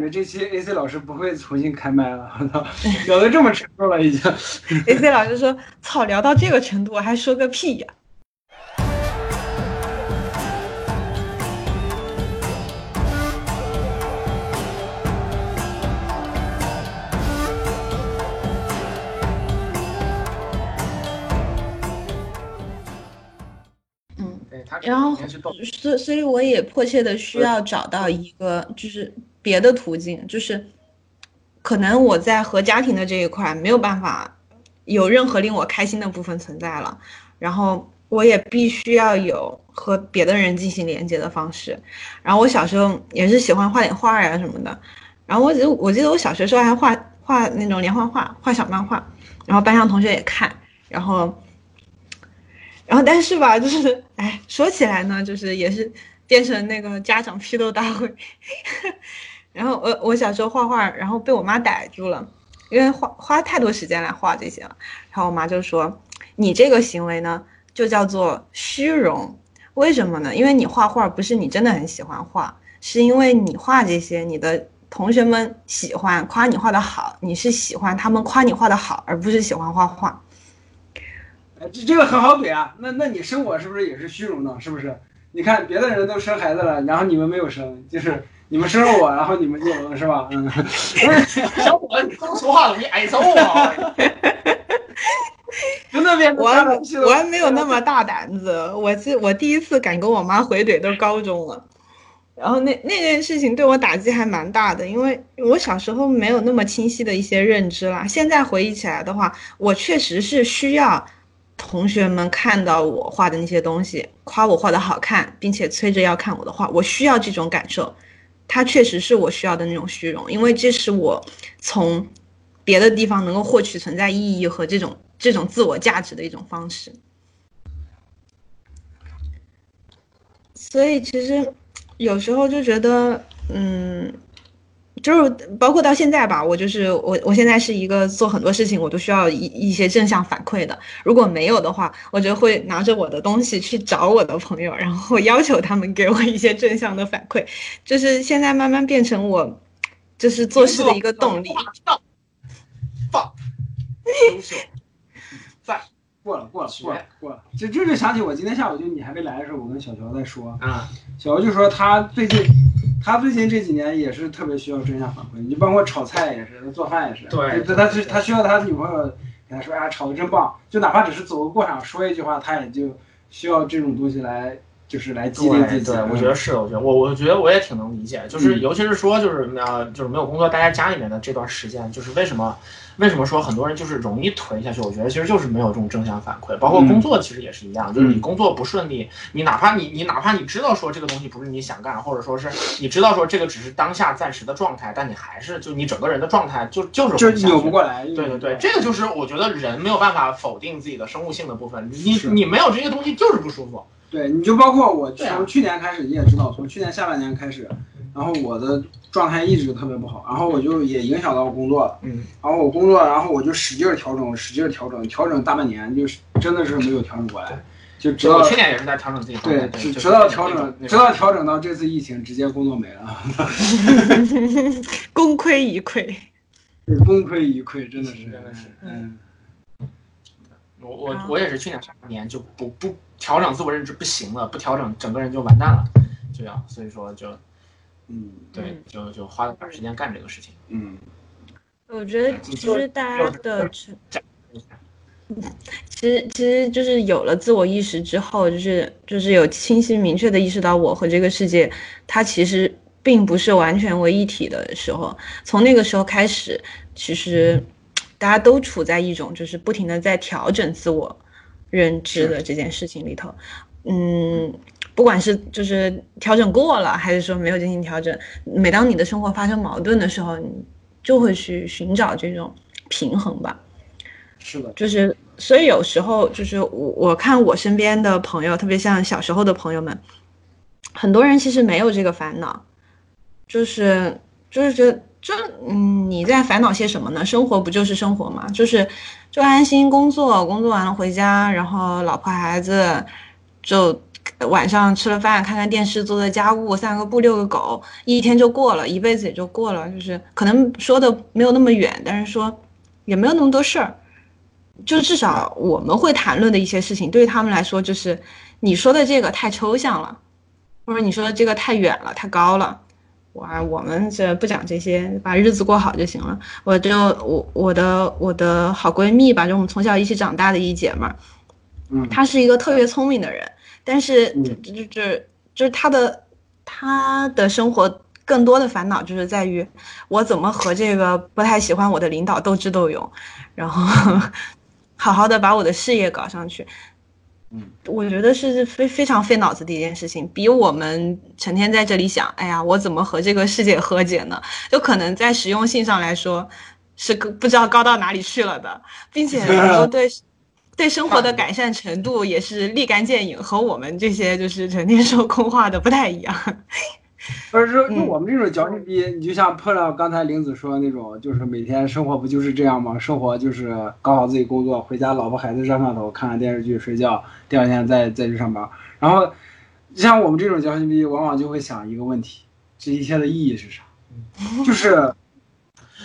觉这期 AC 老师不会重新开麦了，我操，聊的这么沉重了已经。AC 老师说：“操，聊到这个程度，我还说个屁呀！”然后，所所以我也迫切的需要找到一个，就是别的途径，就是可能我在和家庭的这一块没有办法有任何令我开心的部分存在了，然后我也必须要有和别的人进行连接的方式。然后我小时候也是喜欢画点画呀什么的，然后我记我记得我小学时候还画画那种连环画，画小漫画，然后班上同学也看，然后。然后，但是吧，就是，哎，说起来呢，就是也是变成那个家长批斗大会。然后我我小时候画画，然后被我妈逮住了，因为花花太多时间来画这些了。然后我妈就说：“你这个行为呢，就叫做虚荣。为什么呢？因为你画画不是你真的很喜欢画，是因为你画这些，你的同学们喜欢夸你画的好，你是喜欢他们夸你画的好，而不是喜欢画画。”这这个很好比啊，那那你生我是不是也是虚荣呢？是不是？你看别的人都生孩子了，然后你们没有生，就是你们生了我，然后你们就是吧？嗯，小伙子，你这么说话，你挨揍啊！就那边我我还没有那么大胆子，我是我第一次敢跟我妈回怼，都高中了。然后那那件事情对我打击还蛮大的，因为我小时候没有那么清晰的一些认知啦。现在回忆起来的话，我确实是需要。同学们看到我画的那些东西，夸我画的好看，并且催着要看我的画，我需要这种感受，它确实是我需要的那种虚荣，因为这是我从别的地方能够获取存在意义和这种这种自我价值的一种方式。所以其实有时候就觉得，嗯。就是包括到现在吧，我就是我，我现在是一个做很多事情我都需要一一些正向反馈的。如果没有的话，我就会拿着我的东西去找我的朋友，然后要求他们给我一些正向的反馈。就是现在慢慢变成我，就是做事的一个动力。放，优秀，在过了过了过了过了。就这就想起我今天下午就你还没来的时候，我跟小乔在说啊，小乔就说他最近。他最近这几年也是特别需要正向反馈，你包括炒菜也是，他做饭也是。对，他他他需要他女朋友给他说，哎，炒的真棒，就哪怕只是走个过场说一句话，他也就需要这种东西来，就是来激励自己。对，我觉得是，我觉得我我觉得我也挺能理解，就是尤其是说就是呃就是没有工作待在家里面的这段时间，就是为什么。为什么说很多人就是容易颓下去？我觉得其实就是没有这种正向反馈，包括工作其实也是一样，就是你工作不顺利，你哪怕你你哪怕你知道说这个东西不是你想干，或者说是你知道说这个只是当下暂时的状态，但你还是就你整个人的状态就就是就扭不过来。对对对，这个就是我觉得人没有办法否定自己的生物性的部分，你你没有这些东西就是不舒服。对，你就包括我从去年开始，你也知道，从去年下半年开始。然后我的状态一直特别不好，然后我就也影响到我工作了。嗯，然后我工作，然后我就使劲调整，使劲调整，调整大半年，就是真的是没有调整过来，就直到去年也是在调整自己。对，直直到调整，直到调整到这次疫情，直接工作没了，功亏一篑。功亏一篑，真的是，真的是，嗯。我我我也是去年上半年就不不调整自我认知不行了，不调整整个人就完蛋了，这样，所以说就。嗯，对，就就花了点时间干这个事情。嗯，我觉得其实大家的，其实其实就是有了自我意识之后，就是就是有清晰明确的意识到我和这个世界，它其实并不是完全为一体的时候，从那个时候开始，其实大家都处在一种就是不停的在调整自我认知的这件事情里头。嗯。不管是就是调整过了，还是说没有进行调整，每当你的生活发生矛盾的时候，你就会去寻找这种平衡吧。是的，就是所以有时候就是我我看我身边的朋友，特别像小时候的朋友们，很多人其实没有这个烦恼，就是就是觉得这嗯你在烦恼些什么呢？生活不就是生活嘛，就是就安心工作，工作完了回家，然后老婆孩子就。晚上吃了饭，看看电视，做做家务，散个步，遛个狗，一天就过了，一辈子也就过了。就是可能说的没有那么远，但是说也没有那么多事儿。就至少我们会谈论的一些事情，对于他们来说，就是你说的这个太抽象了，或者你说的这个太远了，太高了。我我们这不讲这些，把日子过好就行了。我就我我的我的好闺蜜吧，就我们从小一起长大的一姐们儿，嗯，她是一个特别聪明的人，但是就就就就是她的她的生活更多的烦恼就是在于我怎么和这个不太喜欢我的领导斗智斗勇，然后 好好的把我的事业搞上去。嗯，我觉得是非非常费脑子的一件事情，比我们成天在这里想，哎呀，我怎么和这个世界和解呢？就可能在实用性上来说，是不知道高到哪里去了的，并且说 对对生活的改善程度也是立竿见影，和我们这些就是成天说空话的不太一样。不是说，就我们这种矫情逼，你就像碰到刚才玲子说的那种，就是每天生活不就是这样吗？生活就是搞好自己工作，回家老婆孩子热炕头，看看电视剧，睡觉，第二天再再去上班。然后，像我们这种矫情逼，往往就会想一个问题：这一切的意义是啥？就是。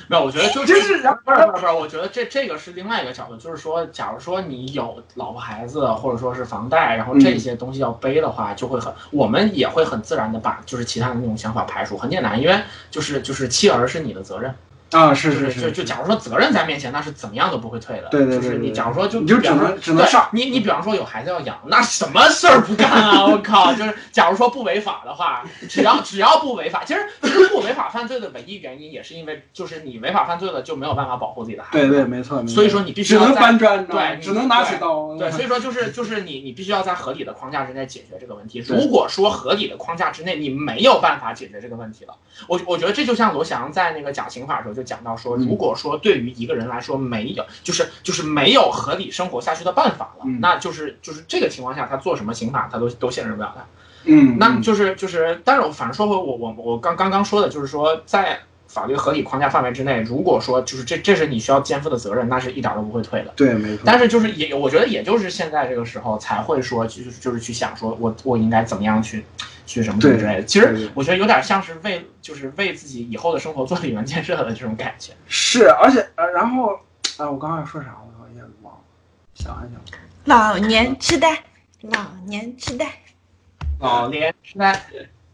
没有，我觉得就这是不是不是不是，我觉得这这个是另外一个角度，就是说，假如说你有老婆孩子，或者说是房贷，然后这些东西要背的话，就会很，我们也会很自然的把就是其他的那种想法排除，很简单，因为就是就是妻儿是你的责任。啊，是是是，就就假如说责任在面前，那是怎么样都不会退的。对对对，就是你假如说就你就只能只能上。你你比方说有孩子要养，那什么事儿不干啊？我靠，就是假如说不违法的话，只要只要不违法，其实其实不违法犯罪的唯一原因也是因为就是你违法犯罪了就没有办法保护自己的孩子。对对，没错。所以说你必须只能搬砖，对，只能拿起刀。对，所以说就是就是你你必须要在合理的框架之内解决这个问题。如果说合理的框架之内你没有办法解决这个问题了，我我觉得这就像罗翔在那个讲刑法的时候就讲到说如。果说对于一个人来说没有，就是就是没有合理生活下去的办法了，那就是就是这个情况下，他做什么刑法他都都限制不了他。嗯，那就是就是，但是我反正说回我我我刚刚刚说的，就是说在法律合理框架范围之内，如果说就是这这是你需要肩负的责任，那是一点都不会退的。对，没错。但是就是也我觉得也就是现在这个时候才会说，就是就是去想说我我应该怎么样去。去什么之类的，其实我觉得有点像是为就是为自己以后的生活做理论建设的这种感觉。是，而且呃，然后啊，我刚刚要说啥，我有点忘了，想一想。老年痴呆，老年痴呆，老年痴呆，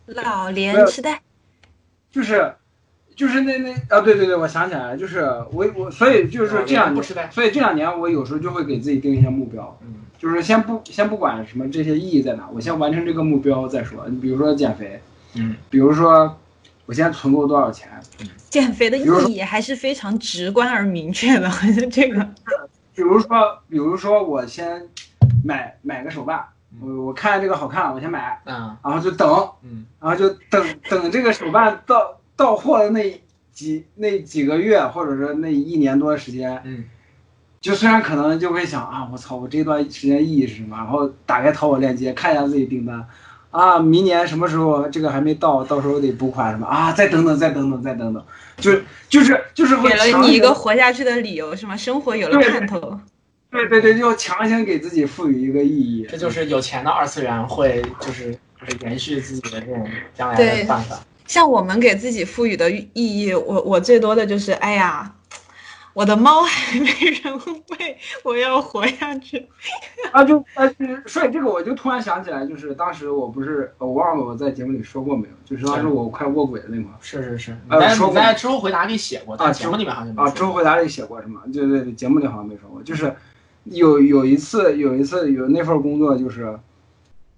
老年痴呆，就是就是那那啊，对对对，我想起来了，就是我我所以就是这两年，所以这两年我有时候就会给自己定一些目标。嗯。就是先不先不管什么这些意义在哪，我先完成这个目标再说。你比如说减肥，嗯，比如说我先存够多少钱。减肥的意义还是非常直观而明确的，这个。比如说，比如说我先买买个手办，我我看这个好看，我先买，嗯，然后就等，嗯，然后就等等这个手办到到货的那几那几个月，或者说那一年多的时间，嗯。就虽然可能就会想啊，我操，我这段时间意义是什么？然后打开淘宝链接看一下自己订单，啊，明年什么时候这个还没到，到时候得补款什么啊？再等等，再等等，再等等，就就是就是给了你一个活下去的理由是吗？生活有了盼头。对对对，就强行给自己赋予一个意义。这就是有钱的二次元会就是就是延续自己的这种将来的办法。像我们给自己赋予的意义，我我最多的就是哎呀。我的猫还没人喂，我要活下去。啊，就啊，所以这个我就突然想起来，就是当时我不是我忘了我在节目里说过没有，就是当时我快卧轨的那块。是是是，呃，你在知乎回答里写过，啊，节目里面好像啊，知乎回答里写过是吗？对对对，节目里好像没说过。就是有有一次有一次有那份工作，就是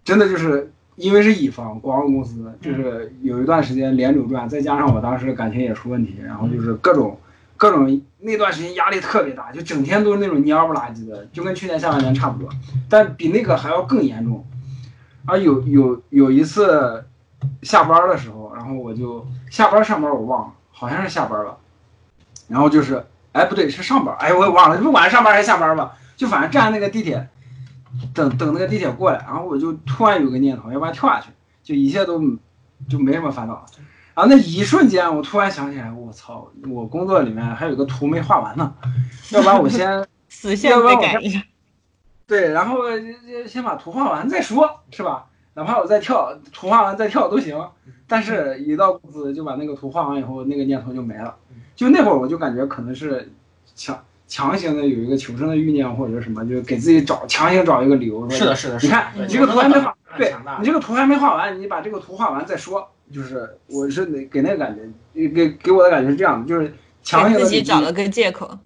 真的就是因为是乙方广告公司，就是有一段时间连轴转，再加上我当时感情也出问题，然后就是各种。各种那段时间压力特别大，就整天都是那种蔫不拉几的，就跟去年下半年差不多，但比那个还要更严重。而有有有一次下班的时候，然后我就下班上班我忘了，好像是下班了。然后就是，哎不对，是上班，哎我也忘了，不管是上班还是下班吧，就反正站那个地铁，等等那个地铁过来，然后我就突然有个念头，要不然跳下去，就一切都就没什么烦恼。然后那一瞬间，我突然想起来，我操，我工作里面还有个图没画完呢，要不然我先 死线再改一下。对，然后先把图画完再说，是吧？哪怕我再跳，图画完再跳都行。但是，一到工资就把那个图画完以后，那个念头就没了。就那会儿，我就感觉可能是强强行的有一个求生的欲念，或者什么，就给自己找强行找一个理由。是的，是的。你看，你这个图还没画，对你这个图还没画完，你把这个图画完再说。就是我是给那个感觉，给给我的感觉是这样的，就是强行自己找了个借口。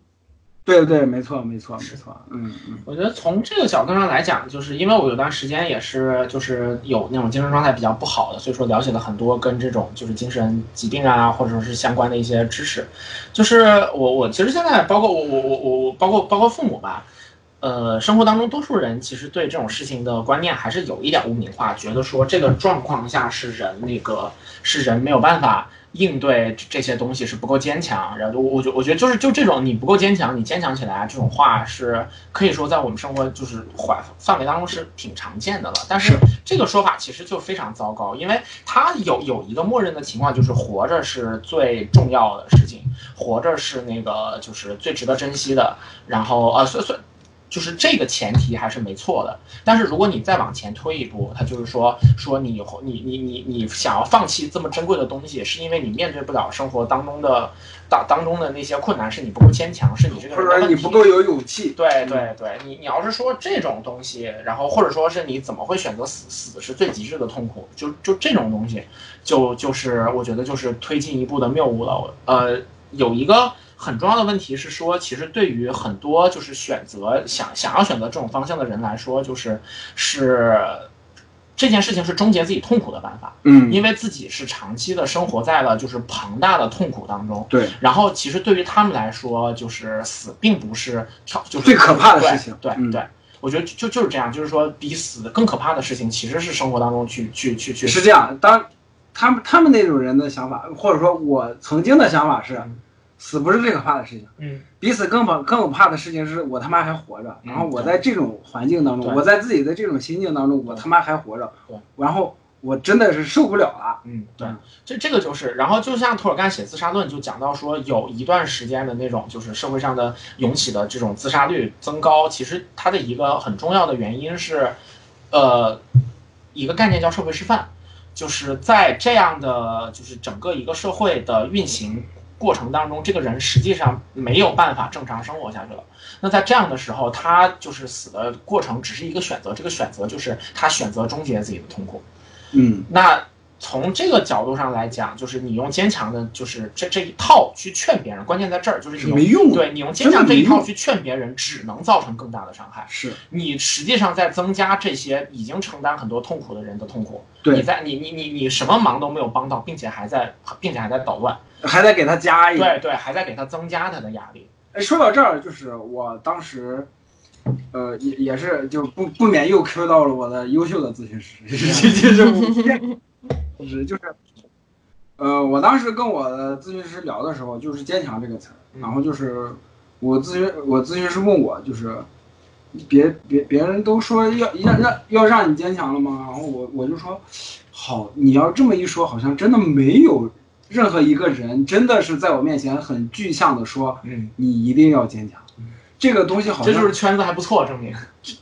对对，没错没错没错，嗯嗯，我觉得从这个角度上来讲，就是因为我有段时间也是就是有那种精神状态比较不好的，所以说了解了很多跟这种就是精神疾病啊，或者说是相关的一些知识。就是我我其实现在包括我我我我包括包括父母吧，呃，生活当中多数人其实对这种事情的观念还是有一点污名化，觉得说这个状况下是人那个是人没有办法。应对这些东西是不够坚强，然后我我觉我觉得就是就这种你不够坚强，你坚强起来这种话是可以说在我们生活就是环范围当中是挺常见的了。但是这个说法其实就非常糟糕，因为它有有一个默认的情况，就是活着是最重要的事情，活着是那个就是最值得珍惜的。然后呃，所以所以。就是这个前提还是没错的，但是如果你再往前推一步，他就是说说你你你你你想要放弃这么珍贵的东西，是因为你面对不了生活当中的当当中的那些困难，是你不够坚强，是你这个或者你不够有勇气。对对对，你你要是说这种东西，然后或者说是你怎么会选择死？死是最极致的痛苦，就就这种东西，就就是我觉得就是推进一步的谬误了。呃，有一个。很重要的问题是说，其实对于很多就是选择想想要选择这种方向的人来说，就是是这件事情是终结自己痛苦的办法。嗯，因为自己是长期的生活在了就是庞大的痛苦当中。对。然后其实对于他们来说，就是死并不是超就是最可怕的事情。对对，我觉得就就是这样，就是说比死更可怕的事情，其实是生活当中去去去去。是这样，当他们他们那种人的想法，或者说我曾经的想法是。死不是最可怕的事情，嗯，比死更怕更可怕的事情是我他妈还活着，然后我在这种环境当中，我在自己的这种心境当中，我他妈还活着，然后我真的是受不了了，嗯，对，这这个就是，然后就像托尔干写《自杀论》就讲到说，有一段时间的那种就是社会上的涌起的这种自杀率增高，其实它的一个很重要的原因是，呃，一个概念叫社会示范，就是在这样的就是整个一个社会的运行。过程当中，这个人实际上没有办法正常生活下去了。那在这样的时候，他就是死的过程只是一个选择，这个选择就是他选择终结自己的痛苦。嗯，那。从这个角度上来讲，就是你用坚强的，就是这这一套去劝别人，关键在这儿，就是你没用。对你用坚强这一套去劝别人，只能造成更大的伤害。是你实际上在增加这些已经承担很多痛苦的人的痛苦。对，你在你你你你什么忙都没有帮到，并且还在并且还在捣乱，还在给他加一对对，还在给他增加他的压力。哎，说到这儿，就是我当时，呃，也也是就不不免又 Q 到了我的优秀的咨询师，其 实。是就是，呃，我当时跟我的咨询师聊的时候，就是“坚强”这个词儿。然后就是我咨询我咨询师问我，就是别别别人都说要让让要让你坚强了吗？然后我我就说，好，你要这么一说，好像真的没有任何一个人真的是在我面前很具象的说，嗯，你一定要坚强。这个东西好像这就是圈子还不错，证明。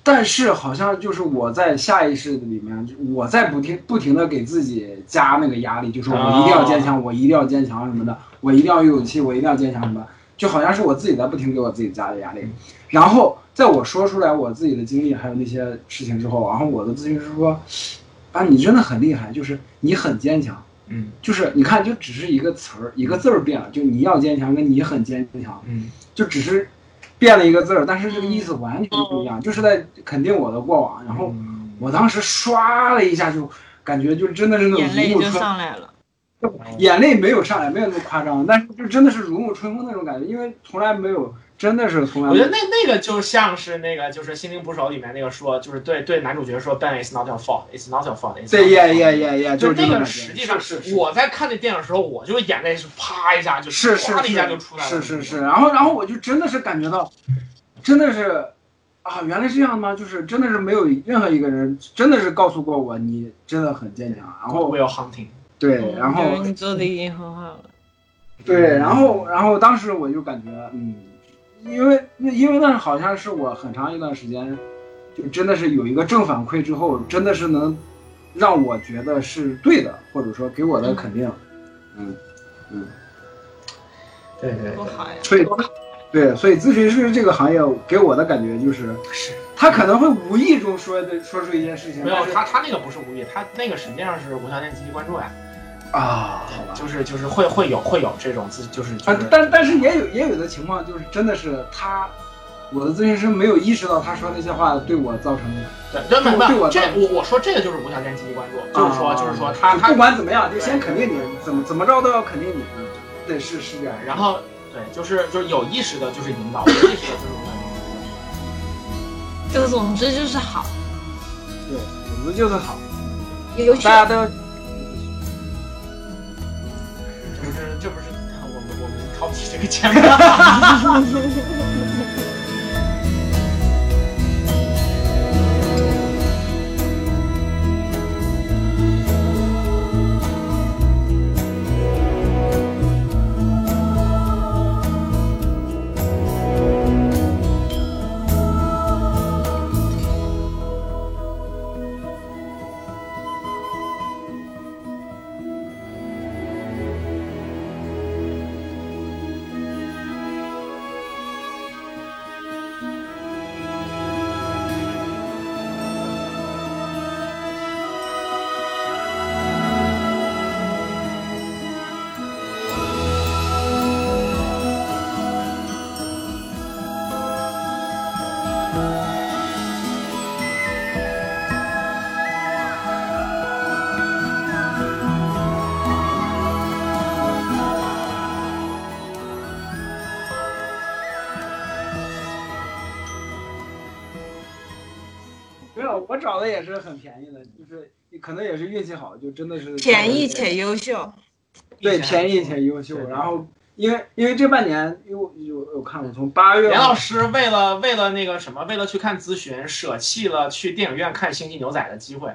但是好像就是我在下意识的里面，我在不停不停的给自己加那个压力，就是我一定要坚强，我一定要坚强什么的，我一定要有勇气，我一定要坚强什么，就好像是我自己在不停给我自己加的压力。然后在我说出来我自己的经历还有那些事情之后，然后我的咨询师说：“啊，你真的很厉害，就是你很坚强。”嗯，就是你看，就只是一个词儿，一个字儿变了，就你要坚强跟你很坚强，嗯，就只是。变了一个字儿，但是这个意思完全不一样，就是在肯定我的过往。然后我当时唰了一下，就感觉就真的是那种眼泪就上来了，眼泪没有上来，没有那么夸张，但是就真的是如沐春风那种感觉，因为从来没有。真的是从来，我觉得那那个就像是那个就是《心灵捕手》里面那个说，就是对对男主角说，Ben is not your fault, it's not your fault。对，yeah yeah yeah yeah，就那个实际上是我在看那电影的时候，我就眼泪是啪一下就是唰的一下就出来了，是是是，然后然后我就真的是感觉到，真的是啊，原来是这样的吗？就是真的是没有任何一个人真的是告诉过我，你真的很坚强。然后 Will Hunting，对，然后你做的已经很好了。对，然后然后当时我就感觉嗯。因为那因为那好像是我很长一段时间，就真的是有一个正反馈之后，真的是能让我觉得是对的，或者说给我的肯定。嗯嗯，对对，多好呀！所以，对，所以咨询师这个行业给我的感觉就是，是他可能会无意中说的说出一件事情。没有，他他那个不是无意，他那个实际上是无条件积极关注呀。啊，好吧，就是就是会会有会有这种自就是啊，但但是也有也有的情况就是真的是他，我的咨询师没有意识到他说那些话对我造成对对对对我这我我说这个就是无条件积极关注，就是说就是说他他不管怎么样就先肯定你，怎么怎么着都要肯定你，对是是这样，然后对就是就是有意识的就是引导，有意识的就是这个总之就是好，对，总之就是好，有大家都们我们掏不起这个钱？找的也是很便宜的，就是可能也是运气好，就真的是便宜且优秀。对，便宜且优秀。然后因为因为这半年，因为我我看我从八月，严老师为了为了那个什么，为了去看咨询，舍弃了去电影院看《星际牛仔》的机会。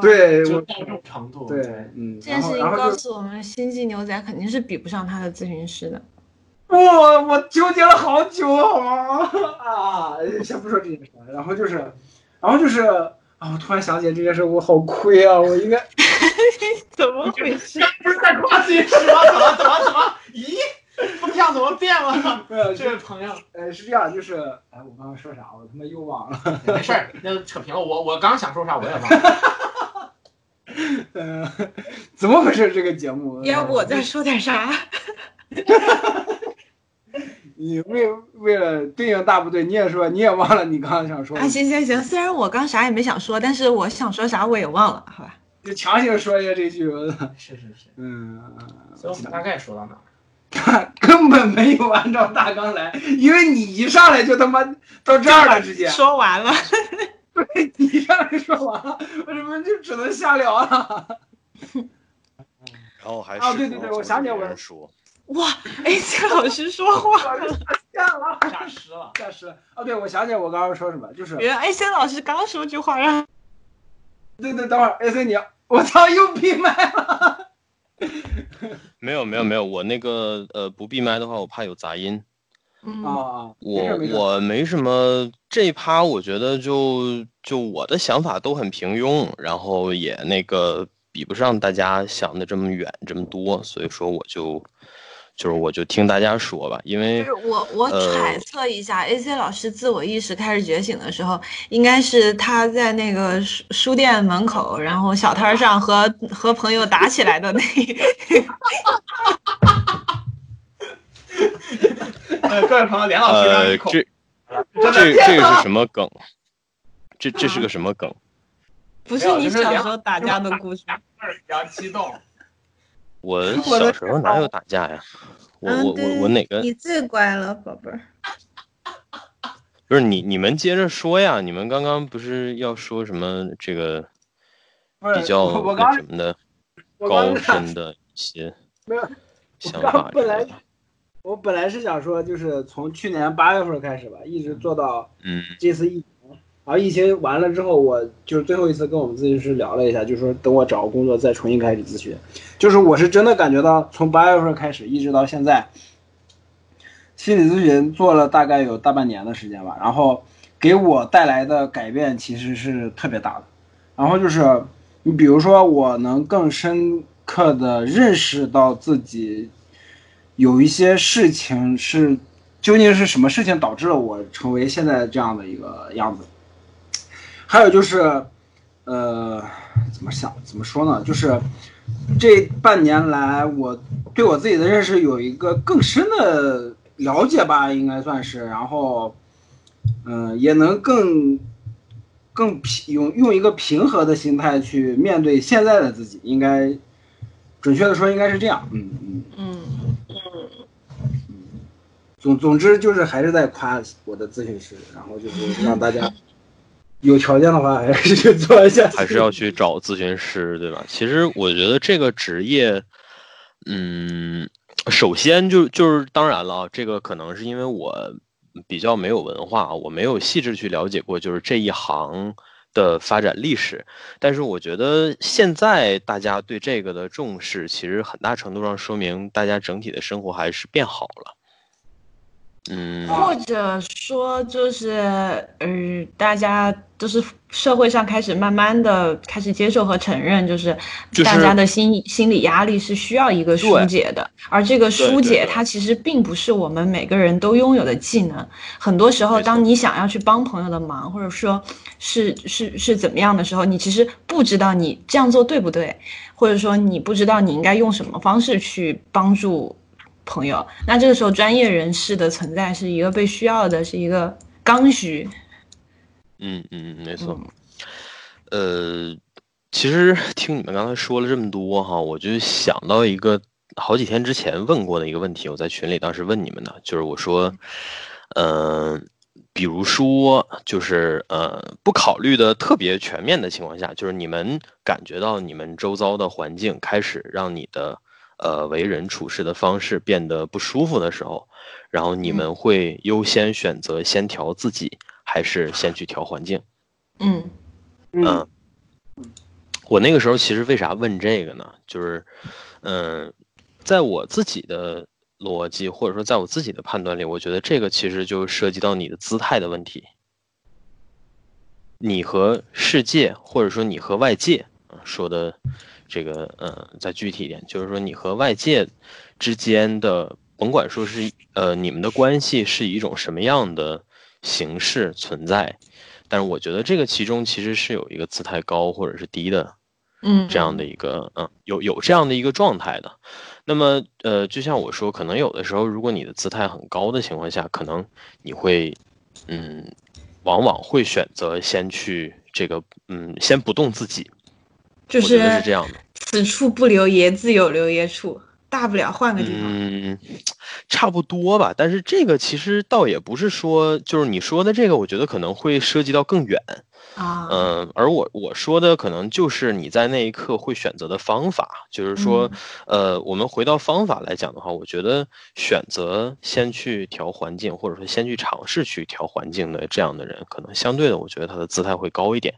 对，就到这种程度。对，嗯。这件事情告诉我们，《星际牛仔》肯定是比不上他的咨询师的。我我纠结了好久好吗啊！先不说这件事，然后就是，然后就是。啊！我突然想起来这件事，我好亏啊！我应该 怎么回事？不是在夸自己吗？怎么怎么怎么？咦，风向怎么变了？没有，这位朋友，呃，是这样，就是，哎，我刚刚说啥？我他妈又忘了。没事儿，那扯平了。我我刚想说啥，我也忘了。嗯，怎么回事？这个节目？要不我再说点啥？你为为了对应大部队，你也说你也忘了你刚刚想说啊？行行行，虽然我刚啥也没想说，但是我想说啥我也忘了，好吧？就强行说一下这句。是是是，嗯，所以我们大概说到哪？他 根本没有按照大纲来，因为你一上来就他妈到这儿了，直接说完了。对，你一上来说完了，为什么就只能瞎聊啊？然后还啊，对对对，我想起来我说。哇，AC 老师说话 了，吓了，吓湿了，吓湿了。哦，对，我想起来我刚刚说什么，就是原来 AC 老师刚说句话让，对对，等会儿 AC 你，我操，又闭麦了。没有没有没有，我那个呃不闭麦的话，我怕有杂音。啊，我我没什么这一趴，我觉得就就我的想法都很平庸，然后也那个比不上大家想的这么远这么多，所以说我就。就是我就听大家说吧，因为就是我我揣测一下，AC 老师自我意识开始觉醒的时候，应该是他在那个书书店门口，然后小摊上和和朋友打起来的那。呃，各位朋友，连老师呃，这这这个是什么梗？这这是个什么梗？不是你小时候打架的故事。比较激动。我小时候哪有打架呀？我我我我哪个？你最乖了，宝贝儿。不是你你们接着说呀！你们刚刚不是要说什么这个比较那什么的高深的一些想法？本来我本来是想说，就是从去年八月份开始吧，一直做到嗯这次疫。然后疫情完了之后，我就是最后一次跟我们咨询师聊了一下，就说等我找个工作再重新开始咨询。就是我是真的感觉到，从八月份开始一直到现在，心理咨询做了大概有大半年的时间吧，然后给我带来的改变其实是特别大的。然后就是你比如说，我能更深刻的认识到自己有一些事情是究竟是什么事情导致了我成为现在这样的一个样子。还有就是，呃，怎么想怎么说呢？就是这半年来，我对我自己的认识有一个更深的了解吧，应该算是。然后，嗯，也能更更平用用一个平和的心态去面对现在的自己，应该准确的说应该是这样。嗯嗯嗯嗯嗯。总总之就是还是在夸我的咨询师，然后就是让大家。有条件的话，还是去做一下，还是要去找咨询师，对吧？其实我觉得这个职业，嗯，首先就就是当然了，这个可能是因为我比较没有文化，我没有细致去了解过就是这一行的发展历史。但是我觉得现在大家对这个的重视，其实很大程度上说明大家整体的生活还是变好了。嗯，或者说就是，呃，大家就是社会上开始慢慢的开始接受和承认，就是大家的心心理压力是需要一个疏解的，而这个疏解它其实并不是我们每个人都拥有的技能。很多时候，当你想要去帮朋友的忙，或者说是是是怎么样的时候，你其实不知道你这样做对不对，或者说你不知道你应该用什么方式去帮助。朋友，那这个时候专业人士的存在是一个被需要的，是一个刚需。嗯嗯嗯，没错。呃，其实听你们刚才说了这么多哈，我就想到一个好几天之前问过的一个问题，我在群里当时问你们的，就是我说，嗯，比如说，就是呃，不考虑的特别全面的情况下，就是你们感觉到你们周遭的环境开始让你的。呃，为人处事的方式变得不舒服的时候，然后你们会优先选择先调自己，还是先去调环境？嗯嗯，我那个时候其实为啥问这个呢？就是，嗯，在我自己的逻辑或者说在我自己的判断里，我觉得这个其实就涉及到你的姿态的问题，你和世界或者说你和外界说的。这个呃，再具体一点，就是说你和外界之间的，甭管说是呃你们的关系是以一种什么样的形式存在，但是我觉得这个其中其实是有一个姿态高或者是低的，嗯，这样的一个嗯有有这样的一个状态的。那么呃，就像我说，可能有的时候，如果你的姿态很高的情况下，可能你会嗯，往往会选择先去这个嗯，先不动自己。就是是这样的，此处不留爷，自有留爷处，大不了换个地方。嗯，差不多吧。但是这个其实倒也不是说，就是你说的这个，我觉得可能会涉及到更远啊。嗯，而我我说的可能就是你在那一刻会选择的方法，就是说，呃，我们回到方法来讲的话，我觉得选择先去调环境，或者说先去尝试去调环境的这样的人，可能相对的，我觉得他的姿态会高一点。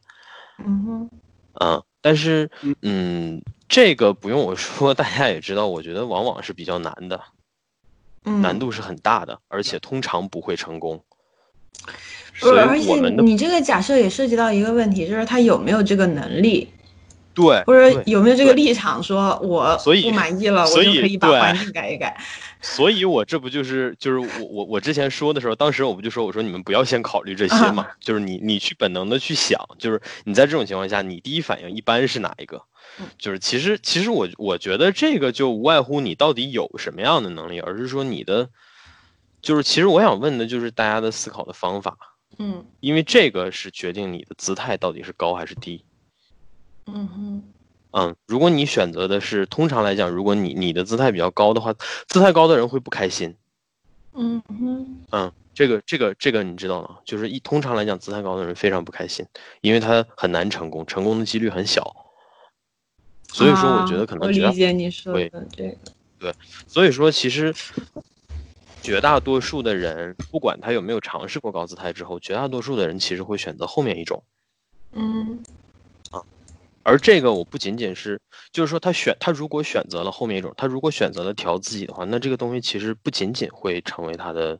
嗯哼，嗯。但是，嗯，这个不用我说，大家也知道，我觉得往往是比较难的，难度是很大的，而且通常不会成功。不是，而且你这个假设也涉及到一个问题，就是他有没有这个能力？对，或者有没有这个立场，说我不满意了，我就可以把环境改一改。所以，我这不就是就是我我我之前说的时候，当时我不就说我说你们不要先考虑这些嘛，就是你你去本能的去想，就是你在这种情况下，你第一反应一般是哪一个？就是其实其实我我觉得这个就无外乎你到底有什么样的能力，而是说你的，就是其实我想问的就是大家的思考的方法，嗯，因为这个是决定你的姿态到底是高还是低，嗯哼。嗯，如果你选择的是，通常来讲，如果你你的姿态比较高的话，姿态高的人会不开心。嗯哼，嗯，这个这个这个你知道吗？就是一通常来讲，姿态高的人非常不开心，因为他很难成功，成功的几率很小。所以说，我觉得可能我理解你说的这个。对，所以说其实绝大多数的人，不管他有没有尝试过高姿态之后，绝大多数的人其实会选择后面一种。嗯。而这个我不仅仅是，就是说他选他如果选择了后面一种，他如果选择了调自己的话，那这个东西其实不仅仅会成为他的，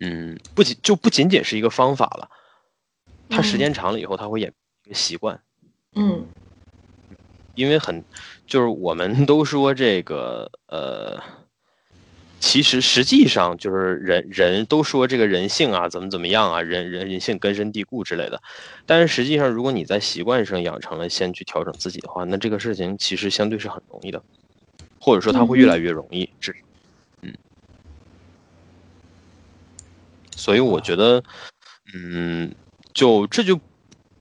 嗯，不仅就不仅仅是一个方法了，他时间长了以后他会演一个习惯，嗯，因为很就是我们都说这个呃。其实实际上就是人人都说这个人性啊怎么怎么样啊人人人性根深蒂固之类的，但是实际上如果你在习惯上养成了先去调整自己的话，那这个事情其实相对是很容易的，或者说它会越来越容易。是，嗯，所以我觉得，嗯，就这就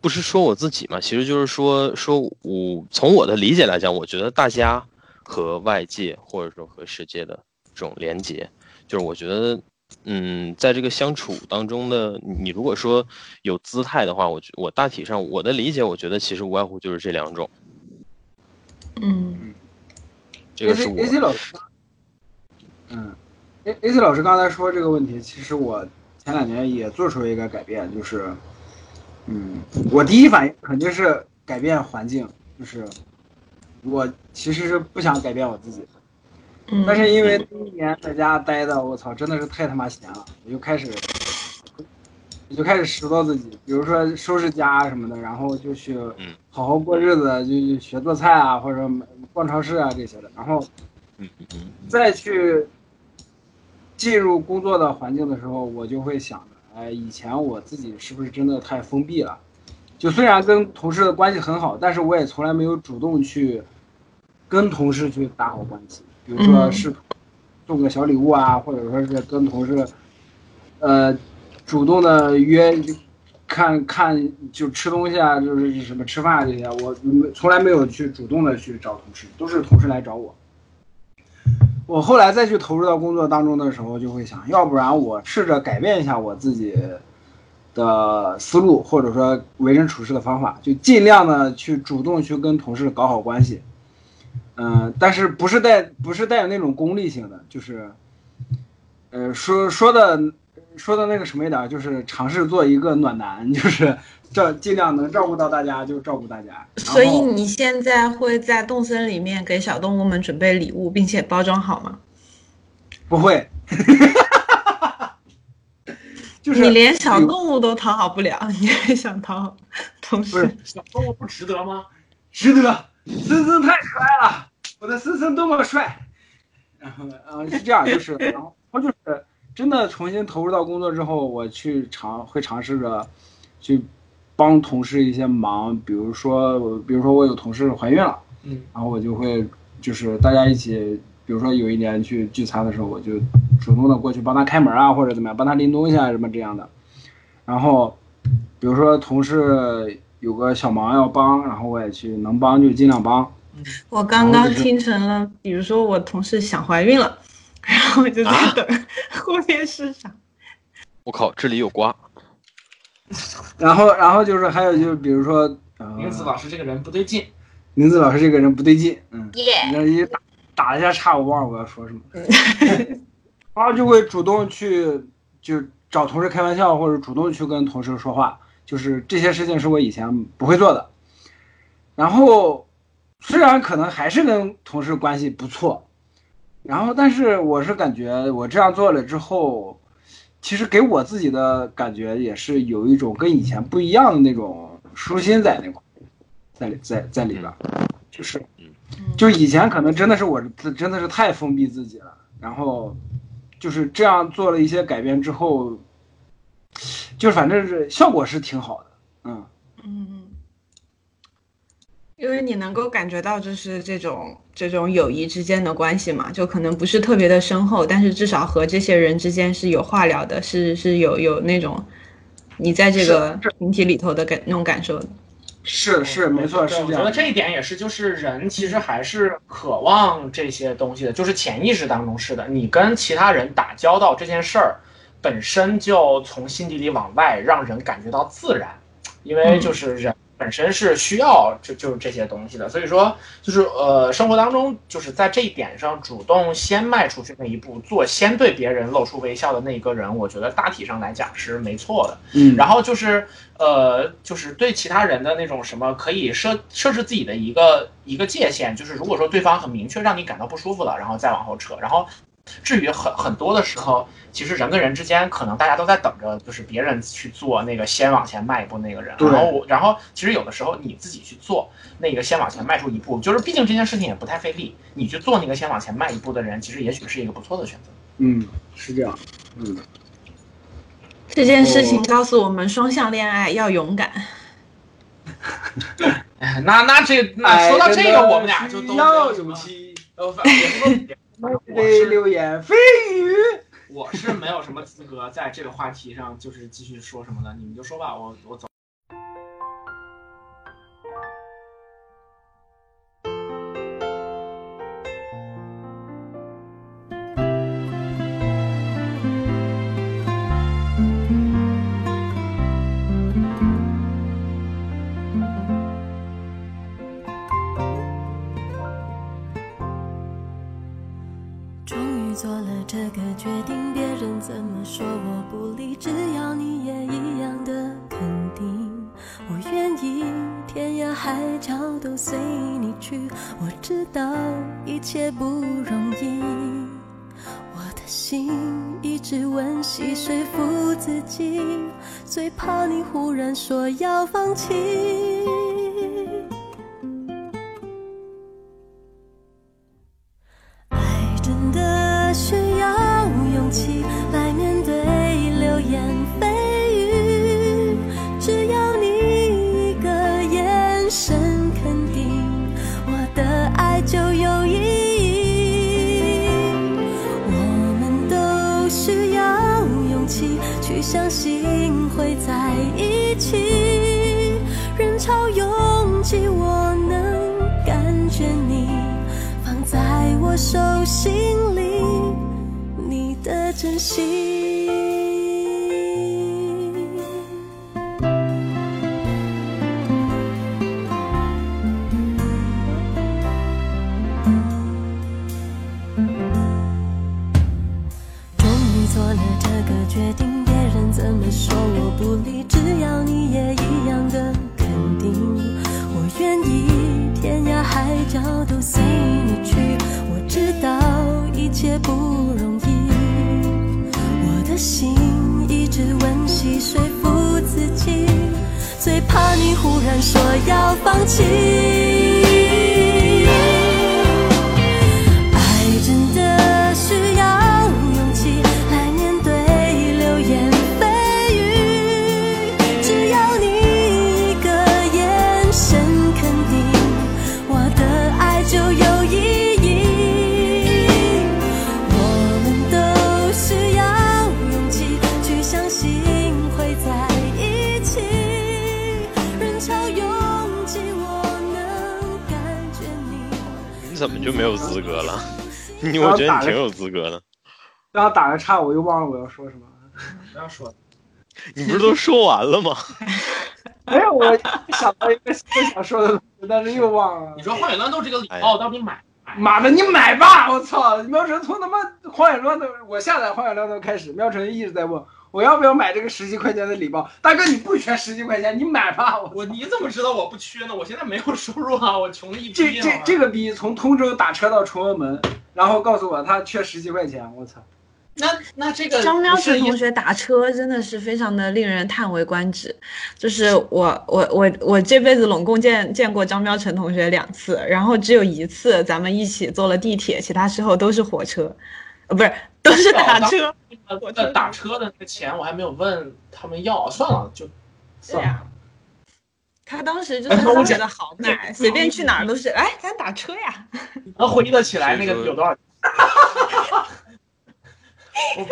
不是说我自己嘛，其实就是说说我从我的理解来讲，我觉得大家和外界或者说和世界的。这种连接，就是我觉得，嗯，在这个相处当中的你，如果说有姿态的话，我我大体上我的理解，我觉得其实无外乎就是这两种。嗯，这个是我。A C 老师，嗯，A A C 老师刚才说这个问题，其实我前两年也做出了一个改变，就是，嗯，我第一反应肯定是改变环境，就是我其实是不想改变我自己。但是因为第一年在家待的，我操，真的是太他妈闲了，我就开始，我就开始拾掇自己，比如说收拾家什么的，然后就去好好过日子，就学做菜啊，或者逛超市啊这些的，然后，再去进入工作的环境的时候，我就会想着，哎，以前我自己是不是真的太封闭了？就虽然跟同事的关系很好，但是我也从来没有主动去跟同事去打好关系。比如说是送个小礼物啊，或者说是跟同事，呃，主动的约看看就吃东西啊，就是什么吃饭啊这些，我从来没有去主动的去找同事，都是同事来找我。我后来再去投入到工作当中的时候，就会想要不然我试着改变一下我自己的思路，或者说为人处事的方法，就尽量的去主动去跟同事搞好关系。嗯，但是不是带不是带有那种功利性的，就是，呃，说说的说的那个什么一点，就是尝试做一个暖男，就是照尽量能照顾到大家就照顾大家。所以你现在会在动森里面给小动物们准备礼物，并且包装好吗？不会，就是你连小动物都讨好不了，你还想讨好同事？小动物不值得吗？值得。森森太可爱了，我的森森多么帅，然后，嗯，是这样，就是，然后，我就是真的重新投入到工作之后，我去尝会尝试着去帮同事一些忙，比如说，比如说我有同事怀孕了，嗯，然后我就会就是大家一起，比如说有一年去聚餐的时候，我就主动的过去帮他开门啊，或者怎么样，帮他拎东西啊什么这样的，然后，比如说同事。有个小忙要帮，然后我也去能帮就尽量帮。我刚刚听成了，比如说我同事想怀孕了，然后我就在等后面是啥？我靠，这里有瓜。然后，然后就是还有就是，比如说，明子老师这个人不对劲。林子老师这个人不对劲，嗯，那一打打一下岔，我忘了我要说什么。然后就会主动去就找同事开玩笑，或者主动去跟同事说话。就是这些事情是我以前不会做的，然后虽然可能还是跟同事关系不错，然后但是我是感觉我这样做了之后，其实给我自己的感觉也是有一种跟以前不一样的那种舒心在那块，在在在里边，就是，就以前可能真的是我真的是太封闭自己了，然后就是这样做了一些改变之后。就是反正是效果是挺好的，嗯嗯，因为你能够感觉到就是这种这种友谊之间的关系嘛，就可能不是特别的深厚，但是至少和这些人之间是有话聊的，是是有有那种你在这个群体里头的感那种感受的。是是没错，是这样。我觉得这一点也是，就是人其实还是渴望这些东西的，就是潜意识当中是的。你跟其他人打交道这件事儿。本身就从心底里往外让人感觉到自然，因为就是人本身是需要就就是这些东西的，所以说就是呃生活当中就是在这一点上主动先迈出去那一步，做先对别人露出微笑的那一个人，我觉得大体上来讲是没错的。嗯，然后就是呃就是对其他人的那种什么可以设设置自己的一个一个界限，就是如果说对方很明确让你感到不舒服了，然后再往后撤，然后。至于很很多的时候，其实人跟人之间，可能大家都在等着，就是别人去做那个先往前迈一步那个人。然后我，然后其实有的时候你自己去做那个先往前迈出一步，就是毕竟这件事情也不太费力，你去做那个先往前迈一步的人，其实也许是一个不错的选择。嗯，是这样。嗯，这件事情告诉我们，双向恋爱要勇敢。哎，那那这那说到这个，我们俩就都要勇气。呃，反正我是流言蜚语，我是没有什么资格在这个话题上就是继续说什么的，你们就说吧，我我走。最怕你忽然说要放弃，手心里，你的真心。我觉得你挺有资格的。刚刚打个岔，我又忘了我要说什么。不要说。你不是都说完了吗？没有，我想到一个想说的，但是又忘了。你说荒野乱斗这个礼包到底买？妈的，你买吧！我操，喵晨从他妈荒野乱斗，我下载荒野乱斗开始，喵晨一直在问。我要不要买这个十几块钱的礼包？大哥，你不缺十几块钱，你买吧。我我你怎么知道我不缺呢？我现在没有收入啊，我穷的一逼。这这这个逼从通州打车到崇文门，然后告诉我他缺十几块钱，我操！那那这个张喵晨同学打车真的是非常的令人叹为观止。就是我我我我这辈子拢共见见过张喵晨同学两次，然后只有一次咱们一起坐了地铁，其他时候都是火车，呃，不是。都是打车，那打车的那个钱我还没有问他们要，算了就算了。他当时就是特别的豪迈，随便去哪儿都是，哎，咱打车呀。能回忆得起来那个有多少？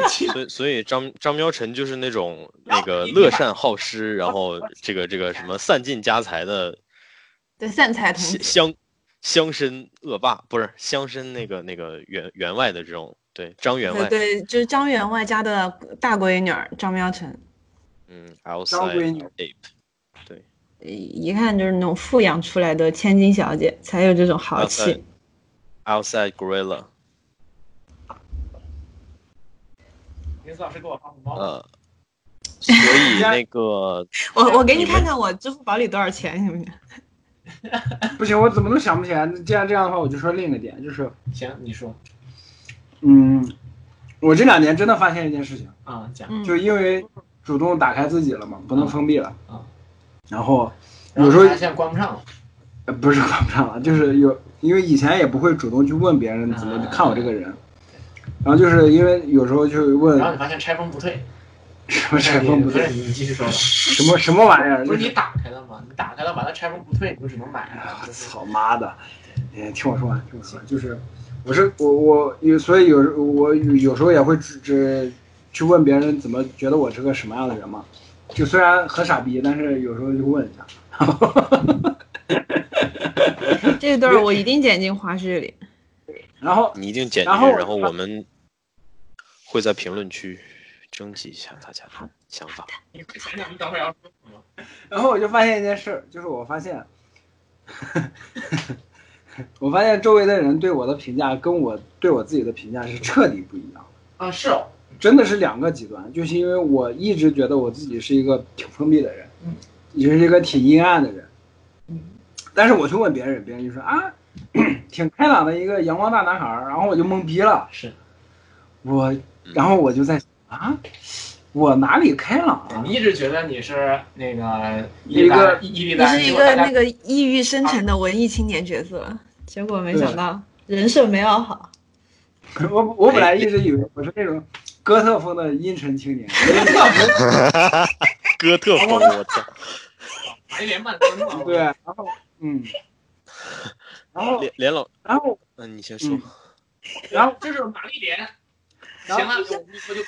所以，所以张张喵晨就是那种那个乐善好施，然后这个这个什么散尽家财的，对散财童乡乡绅恶霸，不是乡绅那个那个员员外的这种。对张员外，对，就是张员外家的大闺女张喵晨。嗯张闺女。对，一看就是那种富养出来的千金小姐，才有这种豪气。Outside Gorilla。林老师给我发红包。呃，所以 那个，我我给你看看我支付宝里多少钱，行不行？不行，我怎么都想不起来。既然这样的话，我就说另一个点，就是行，你说。嗯，我这两年真的发现一件事情。啊，讲，嗯。就因为主动打开自己了嘛，不能封闭了。啊。然后有时候现在关不上了，呃不是关不上了，就是有因为以前也不会主动去问别人怎么看我这个人，然后就是因为有时候就问然后你发现拆封不退，什么拆封不退，你你继续说吧。什么什么玩意儿，不是你打开了吗？你打开了，完了拆封不退，你就只能买了。就是操妈的！哎，听我说完，听我说完，就是我是我我有，所以有时我有有时候也会只只去问别人怎么觉得我是个什么样的人嘛，就虽然很傻逼，但是有时候就问一下。这段我一定剪进花絮里。然后你一定剪进去，然后然后我们会在评论区征集一下大家的想法。你想想，你等会要说什么？然后我就发现一件事儿，就是我发现，我发现周围的人对我的评价跟我对我自己的评价是彻底不一样。啊，是哦，真的是两个极端，就是因为我一直觉得我自己是一个挺封闭的人，嗯，也是一个挺阴暗的人，嗯，但是我去问别人，别人就说啊，挺开朗的一个阳光大男孩儿，然后我就懵逼了，是。我，然后我就在想啊，我哪里开朗了？你一直觉得你是那个一个你，是一个那个抑郁深沉的文艺青年角色，结果没想到人设没熬好。我我本来一直以为我是那种哥特风的阴沉青年，哥特风，我操！玛丽莲曼森嘛，对，然后嗯，然后连连老，然后嗯，你先说。嗯然后这是玛丽莲。然后行了，我我就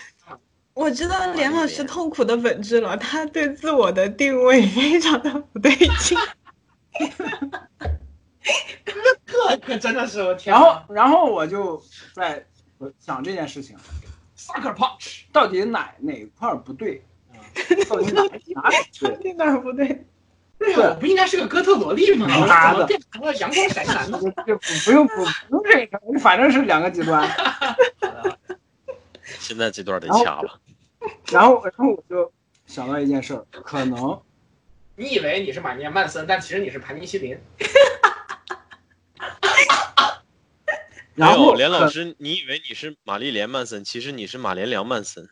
我知道连老师痛苦的本质了，他对自我的定位非常的不对劲。这可真的是我天然！后然后我就在想这件事情。Sucker Punch，到底哪哪块儿不对？到底哪哪里 不对？对啊，我不应该是个哥特萝莉吗？我妈的怎么变成了阳光宅男呢？就不不用不不用这个，反正是两个极端。现在这段得掐了。然后然后我就想到一件事儿，可能你以为你是玛丽莲曼森，但其实你是盘尼西林。然后没有，连老师，你以为你是玛丽莲曼森，其实你是马连良曼森。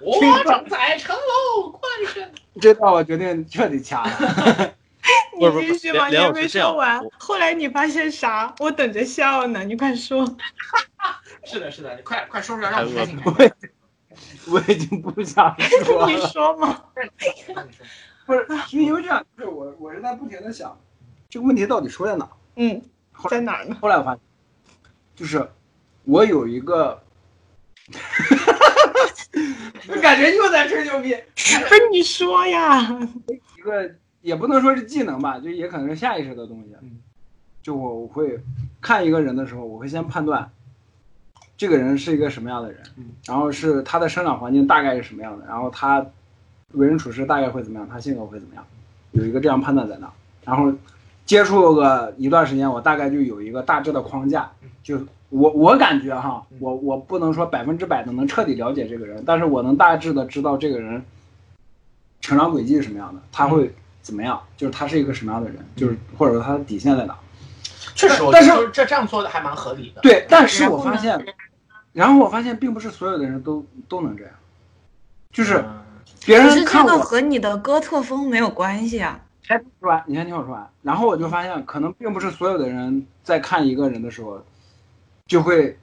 我正在乘楼观身。这段我决定彻底掐了。不是不是你继续吧，你还没老师这样说完。后来你发现啥？我等着笑呢，你快说。是的，是的，你快快说出来，让我开心 我已经不想说你。说嘛。不是，因为这样，就是我我是在不停的想这个问题到底出在哪。嗯，在哪呢？后来我发现，就是我有一个，我感觉又在吹牛逼。不是你说呀。一个也不能说是技能吧，就也可能是下意识的东西。嗯就我我会看一个人的时候，我会先判断这个人是一个什么样的人，嗯然后是他的生长环境大概是什么样的，然后他为人处事大概会怎么样，他性格会怎么样，有一个这样判断在那。然后接触个一段时间，我大概就有一个大致的框架。就我我感觉哈，嗯我我不能说百分之百的能彻底了解这个人，但是我能大致的知道这个人成长轨迹是什么样的，他会怎么样，就是他是一个什么样的人，就是或者说他的底线在哪。确实，我但是这这样做的还蛮合理的。对，但是我发现，然后我发现并不是所有的人都都能这样，就是嗯别人看我个和你的哥特风没有关系啊。先听说完，你先听我说完。然后我就发现，可能并不是所有的人在看一个人的时候，就会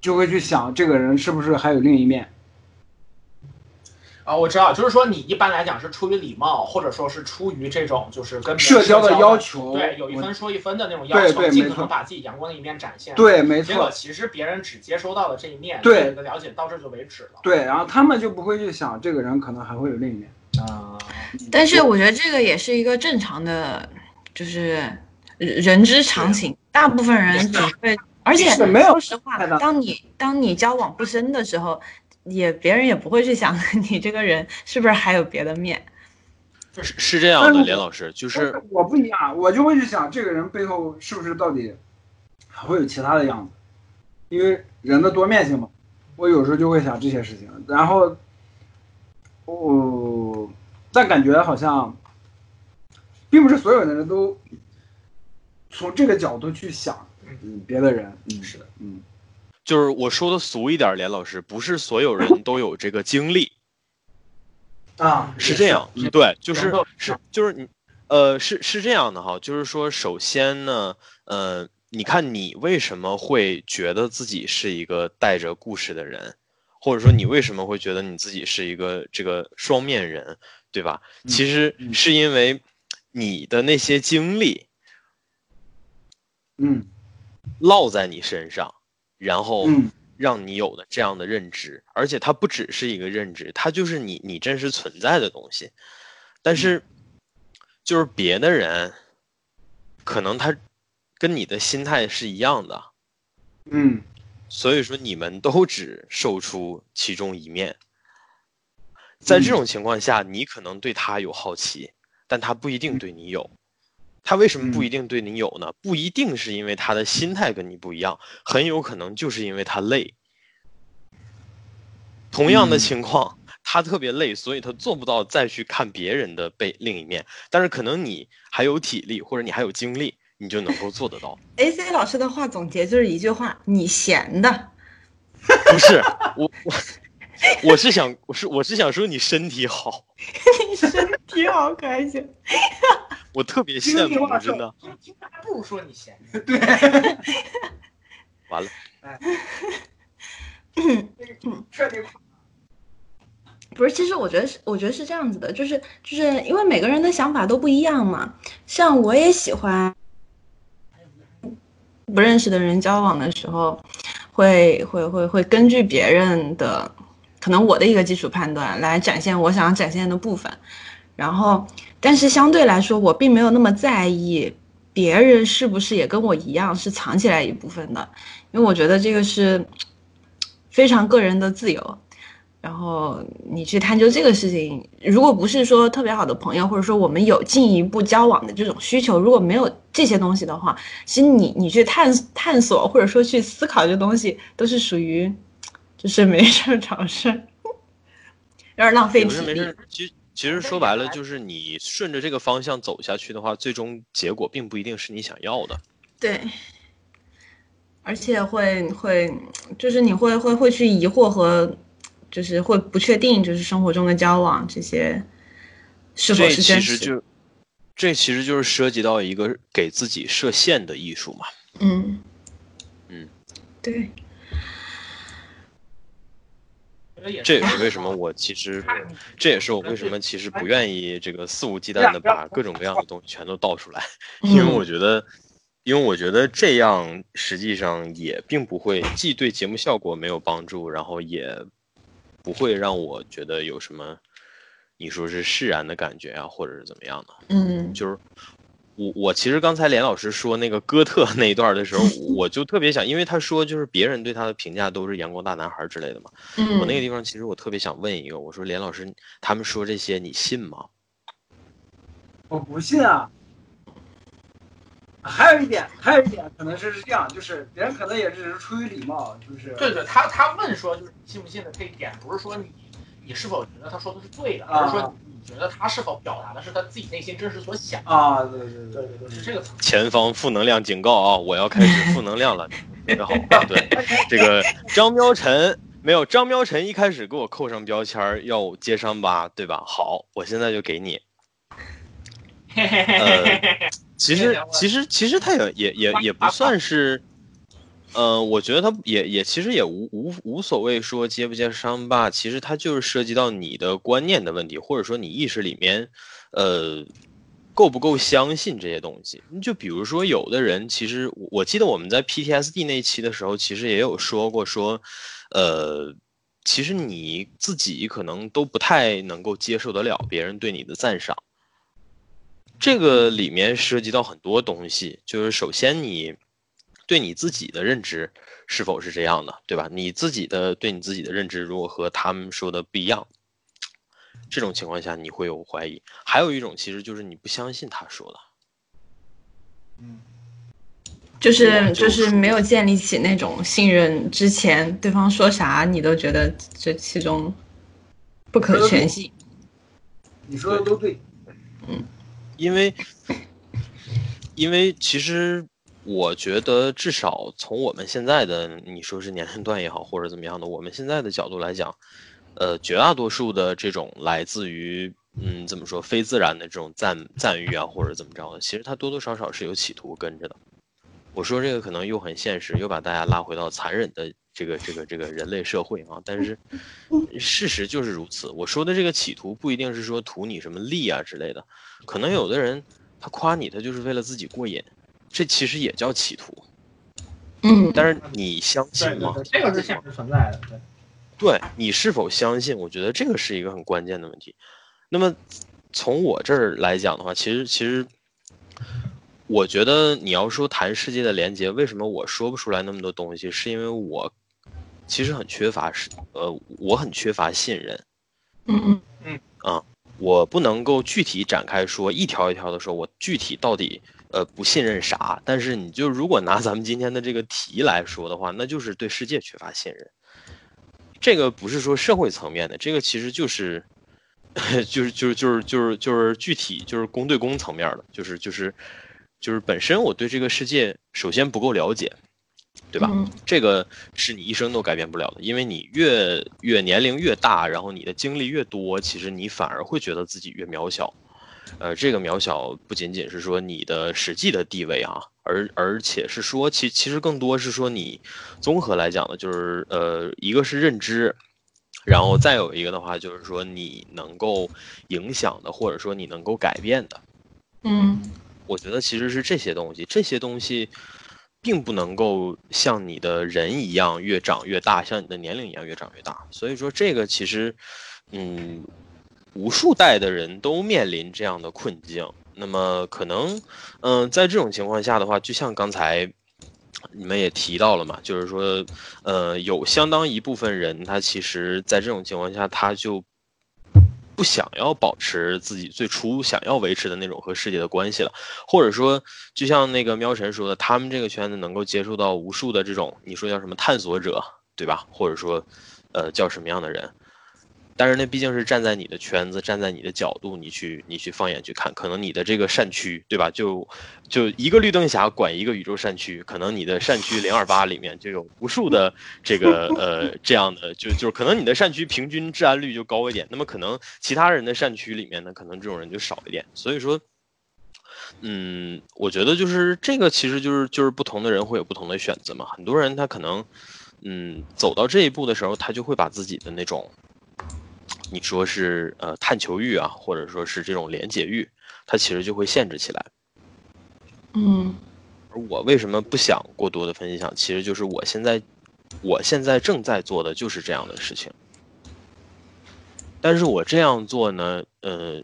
就会去想这个人是不是还有另一面。啊，我知道，就是说你一般来讲是出于礼貌，或者说是出于这种就是跟别人社交的的要求对，有一分说一分的那种要求，对对没错尽可能把自己阳光的一面展现。，对，没结果错，其实别人只接收到了这一面，对对你的了解到这就为止了。对，然后他们就不会去想这个人可能还会有另一面。啊，但是我觉得这个也是一个正常的，就是人之常情。大部分人只会，而且是没有说实话，当你当你交往不深的时候，也别人也不会去想 你这个人是不是还有别的面。是是这样的，连老师，就但是我不一样，我就会去想这个人背后是不是到底还会有其他的样子，因为人的多面性嘛。我有时候就会想这些事情，然后，我、但感觉好像，并不是所有的人都从这个角度去想，嗯，别的人，嗯，是的，嗯，就是我说的俗一点，连老师，不是所有人都有这个经历啊，是这样，对，就是是就是你，呃，是是这样的哈，就是说，首先呢，呃，你看你为什么会觉得自己是一个带着故事的人，或者说你为什么会觉得你自己是一个这个双面人，对吧？其实是因为你的那些经历，嗯，落在你身上。然后让你有的这样的认知，而且它不只是一个认知，它就是你你真实存在的东西。但是，就是别的人，可能他跟你的心态是一样的，嗯，所以说你们都只售出其中一面。在这种情况下，你可能对他有好奇，但他不一定对你有。他为什么不一定对你有呢？不一定是因为他的心态跟你不一样，很有可能就是因为他累。同样的情况，他特别累，所以他做不到再去看别人的背另一面。但是可能你还有体力，或者你还有精力，你就能够做得到。A C 老师的话总结就是一句话：你闲的。不是我我 我是想我是我是想说你身体好。你身体好开心。我特别羡慕，真的。不如说你闲。对。完了。彻底。不是，其实我觉得是，我觉得是这样子的，就是就是因为每个人的想法都不一样嘛。像我也喜欢不认识的人交往的时候，会会会会根据别人的可能我的一个基础判断来展现我想要展现的部分，然后。但是相对来说，我并没有那么在意别人是不是也跟我一样是藏起来一部分的，因为我觉得这个是非常个人的自由。然后你去探究这个事情，如果不是说特别好的朋友，或者说我们有进一步交往的这种需求，如果没有这些东西的话，其实你你去探探索或者说去思考这东西，都是属于就是没事找事，有点浪费体力。其实说白了，就是你顺着这个方向走下去的话，最终结果并不一定是你想要的。对，而且会会，就是你会会会去疑惑和，就是会不确定，就是生活中的交往这些是否是真实。这其实就，这其实就是涉及到一个给自己设限的艺术嘛。嗯嗯，对。这也是为什么我其实，这也是我为什么其实不愿意这个肆无忌惮的把各种各样的东西全都倒出来，因为我觉得，因为我觉得这样实际上也并不会，既对节目效果没有帮助，然后也不会让我觉得有什么，你说是释然的感觉啊，或者是怎么样的，嗯，就是。我我其实刚才连老师说那个哥特那一段的时候，我就特别想，因为他说就是别人对他的评价都是阳光大男孩之类的嘛。嗯。我那个地方其实我特别想问一个，我说连老师，他们说这些你信吗？我不信啊。还有一点，还有一点可能是是这样，就是别人可能也只是出于礼貌，就是。对对，他他问说就是信不信的这一点，不是说你你是否觉得他说的是对的，而是说。觉得他是否表达的是他自己内心真实所想啊？对对对对对，是这个。前方负能量警告啊！我要开始负能量了，特别好。对，这个张喵晨没有，张喵晨一开始给我扣上标签要接伤疤，对吧？好，我现在就给你。呃，其实其实其实他也也也也不算是。呃，我觉得他也也其实也无无无所谓说接不接伤疤，其实它就是涉及到你的观念的问题，或者说你意识里面，呃，够不够相信这些东西。就比如说，有的人其实我记得我们在 PTSD 那期的时候，其实也有说过说，呃，其实你自己可能都不太能够接受得了别人对你的赞赏。这个里面涉及到很多东西，就是首先你。对你自己的认知是否是这样的，对吧？你自己的对你自己的认知如果和他们说的不一样，这种情况下你会有怀疑。还有一种其实就是你不相信他说的，嗯，就是就是没有建立起那种信任之前，对方说啥你都觉得这其中不可全信。你说的都对，嗯，因为因为其实。我觉得至少从我们现在的你说是年龄段也好，或者怎么样的，我们现在的角度来讲，呃，绝大多数的这种来自于嗯怎么说非自然的这种赞赞誉啊，或者怎么着的，其实它多多少少是有企图跟着的。我说这个可能又很现实，又把大家拉回到残忍的这个这个这个人类社会啊，但是 事实就是如此。我说的这个企图不一定是说图你什么利啊之类的，可能有的人他夸你，他就是为了自己过瘾。这其实也叫企图，嗯，但是你相信吗？这个是现实存在的，对。对你是否相信？我觉得这个是一个很关键的问题。那么从我这儿来讲的话，其实其实，我觉得你要说谈世界的连接，为什么我说不出来那么多东西？是因为我其实很缺乏是呃，我很缺乏信任。嗯嗯嗯啊，我不能够具体展开说一条一条的说，我具体到底。呃，不信任啥？但是你就如果拿咱们今天的这个题来说的话，那就是对世界缺乏信任。这个不是说社会层面的，这个其实就是，就是就是就是就是就是具体就是公对公层面的，就是就是就是本身我对这个世界首先不够了解，对吧？这个是你一生都改变不了的，因为你越越年龄越大，然后你的经历越多，其实你反而会觉得自己越渺小。呃，这个渺小不仅仅是说你的实际的地位啊，而而且是说，其其实更多是说你综合来讲的，就是呃，一个是认知，然后再有一个的话，就是说你能够影响的，或者说你能够改变的。嗯，我觉得其实是这些东西，这些东西并不能够像你的人一样越长越大，像你的年龄一样越长越大。所以说这个其实，嗯。无数代的人都面临这样的困境，那么可能，嗯，在这种情况下的话，就像刚才你们也提到了嘛，就是说，呃，有相当一部分人，他其实在这种情况下，他就不想要保持自己最初想要维持的那种和世界的关系了，或者说，就像那个喵晨说的，他们这个圈子能够接触到无数的这种，你说叫什么探索者，对吧？或者说，呃，叫什么样的人？但是那毕竟是站在你的圈子，站在你的角度，你去你去放眼去看，可能你的这个善区，对吧？就就一个绿灯侠管一个宇宙善区，可能你的善区零二八里面就有无数的这个呃这样的，就就是可能你的善区平均治安率就高一点，那么可能其他人的善区里面呢，可能这种人就少一点。所以说，嗯，我觉得就是这个，其实就是就是不同的人会有不同的选择嘛。很多人他可能嗯走到这一步的时候，他就会把自己的那种。你说是呃探求欲啊，或者说是这种连结欲，它其实就会限制起来。嗯，而我为什么不想过多的分享？其实就是我现在，我现在正在做的就是这样的事情。但是我这样做呢，呃，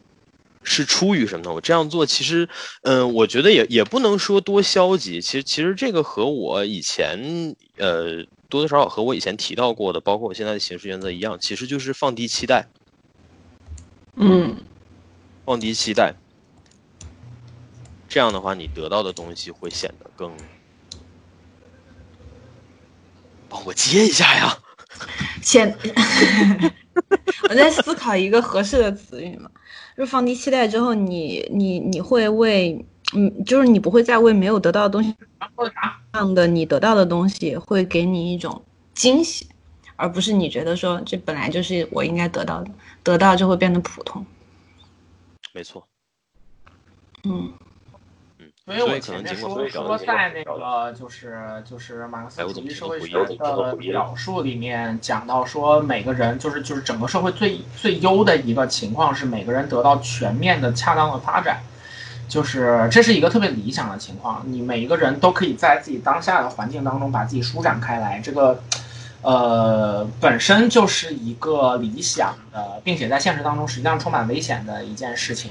是出于什么呢？我这样做其实，嗯，我觉得也也不能说多消极。其实其实这个和我以前呃。多多少少和我以前提到过的，包括我现在的行事原则一样，其实就是放低期待。嗯，放低期待，这样的话，你得到的东西会显得更……帮我接一下呀！先，我在思考一个合适的词语嘛，就放低期待之后，你你你会为。嗯，就是你不会再为没有得到的东西，这样的你得到的东西会给你一种惊喜，而不是你觉得说这本来就是我应该得到的，得到就会变得普通。没错。嗯。嗯。所以我前面说说在那个就是就是马克思主义社会学的表述里面讲到说每个人就是就是整个社会最最优的一个情况是每个人得到全面的恰当的发展。就是这是一个特别理想的情况，你每一个人都可以在自己当下的环境当中把自己舒展开来，这个，呃，本身就是一个理想的，并且在现实当中实际上充满危险的一件事情。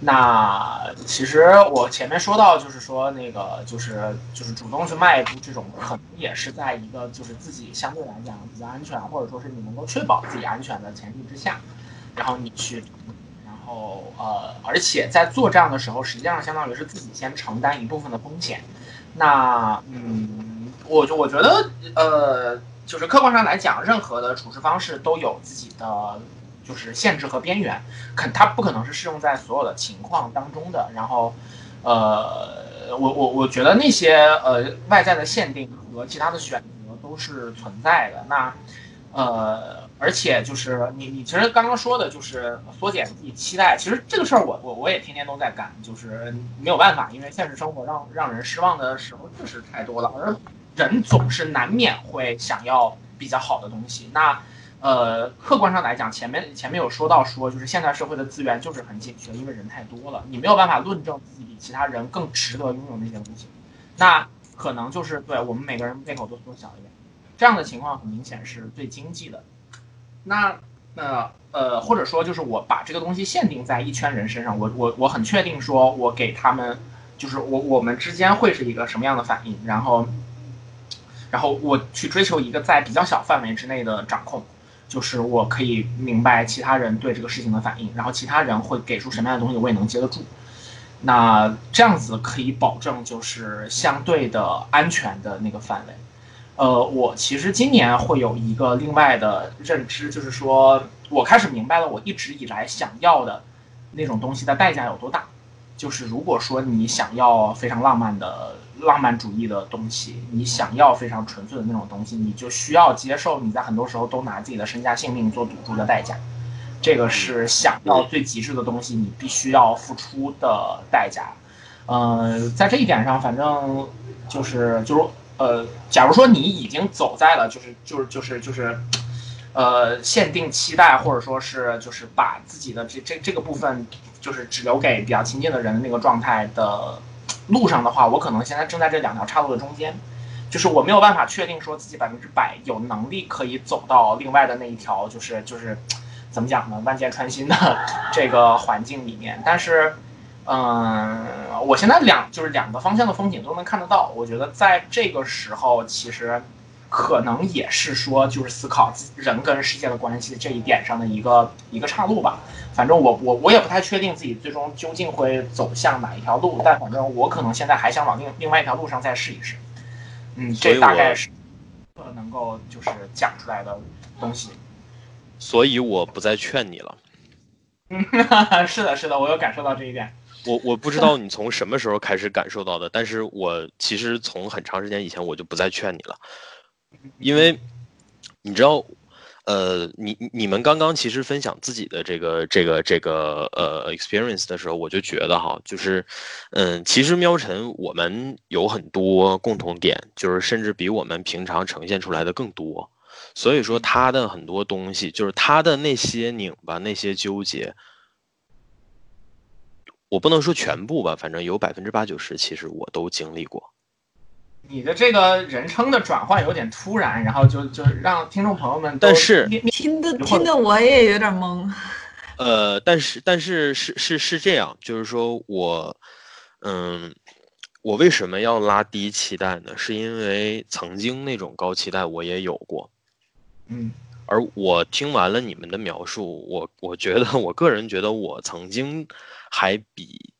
那其实我前面说到，就是说那个就是就是主动去迈一步，这种可能也是在一个就是自己相对来讲比较安全，或者说是你能够确保自己安全的前提之下，然后你去。后呃，而且在做这样的时候，实际上相当于是自己先承担一部分的风险。那嗯，我就我觉得呃，就是客观上来讲，任何的处事方式都有自己的就是限制和边缘，肯它不可能是适用在所有的情况当中的。然后呃，我我我觉得那些呃外在的限定和其他的选择都是存在的。那呃，而且就是你你其实刚刚说的就是缩减自己期待，其实这个事儿我我我也天天都在干，就是没有办法，因为现实生活让让人失望的时候确实太多了，而人总是难免会想要比较好的东西。那呃，客观上来讲，前面前面有说到说，就是现代社会的资源就是很紧缺，因为人太多了，你没有办法论证自己比其他人更值得拥有那些东西，那可能就是对我们每个人胃口都缩小一点，这样的情况很明显是最经济的。那那呃，或者说就是我把这个东西限定在一圈人身上，我我我很确定说，我给他们就是我我们之间会是一个什么样的反应，然后然后我去追求一个在比较小范围之内的掌控。就是我可以明白其他人对这个事情的反应，然后其他人会给出什么样的东西，我也能接得住。那这样子可以保证就是相对的安全的那个范围。呃，我其实今年会有一个另外的认知，就是说我开始明白了我一直以来想要的那种东西的代价有多大。就是如果说你想要非常浪漫的。浪漫主义的东西，你想要非常纯粹的那种东西，你就需要接受你在很多时候都拿自己的身家性命做赌注的代价，这个是想要最极致的东西，你必须要付出的代价。嗯，在这一点上，反正就是就是呃，假如说你已经走在了就是就是就是就是，呃，限定期待或者说是就是把自己的这这这个部分就是只留给比较亲近的人的那个状态的。路上的话，我可能现在正在这两条岔路的中间，就是我没有办法确定说自己百分之百有能力可以走到另外的那一条，就是就是怎么讲呢？万箭穿心的这个环境里面。但是，嗯，我现在两就是两个方向的风景都能看得到。我觉得在这个时候，其实可能也是说，就是思考人跟世界的关系这一点上的一个一个岔路吧。反正我我我也不太确定自己最终究竟会走向哪一条路，但反正我可能现在还想往另另外一条路上再试一试。嗯，这大概是能够就是讲出来的东西。所以我不再劝你了。嗯，是的，是的，我有感受到这一点。我我不知道你从什么时候开始感受到的，但是我其实从很长时间以前我就不再劝你了，因为你知道。呃，你你们刚刚其实分享自己的这个这个这个呃 experience 的时候，我就觉得哈，就是，嗯，其实喵晨我们有很多共同点，就是甚至比我们平常呈现出来的更多，所以说他的很多东西，就是他的那些拧巴、那些纠结，我不能说全部吧，反正有百分之八九十，其实我都经历过。你的这个人称的转换有点突然，然后就就让听众朋友们，但是听的听的我也有点懵。呃，但是但是是是是这样，就是说我，嗯，我为什么要拉低期待呢？是因为曾经那种高期待我也有过，嗯，而我听完了你们的描述，我我觉得我个人觉得我曾经还比。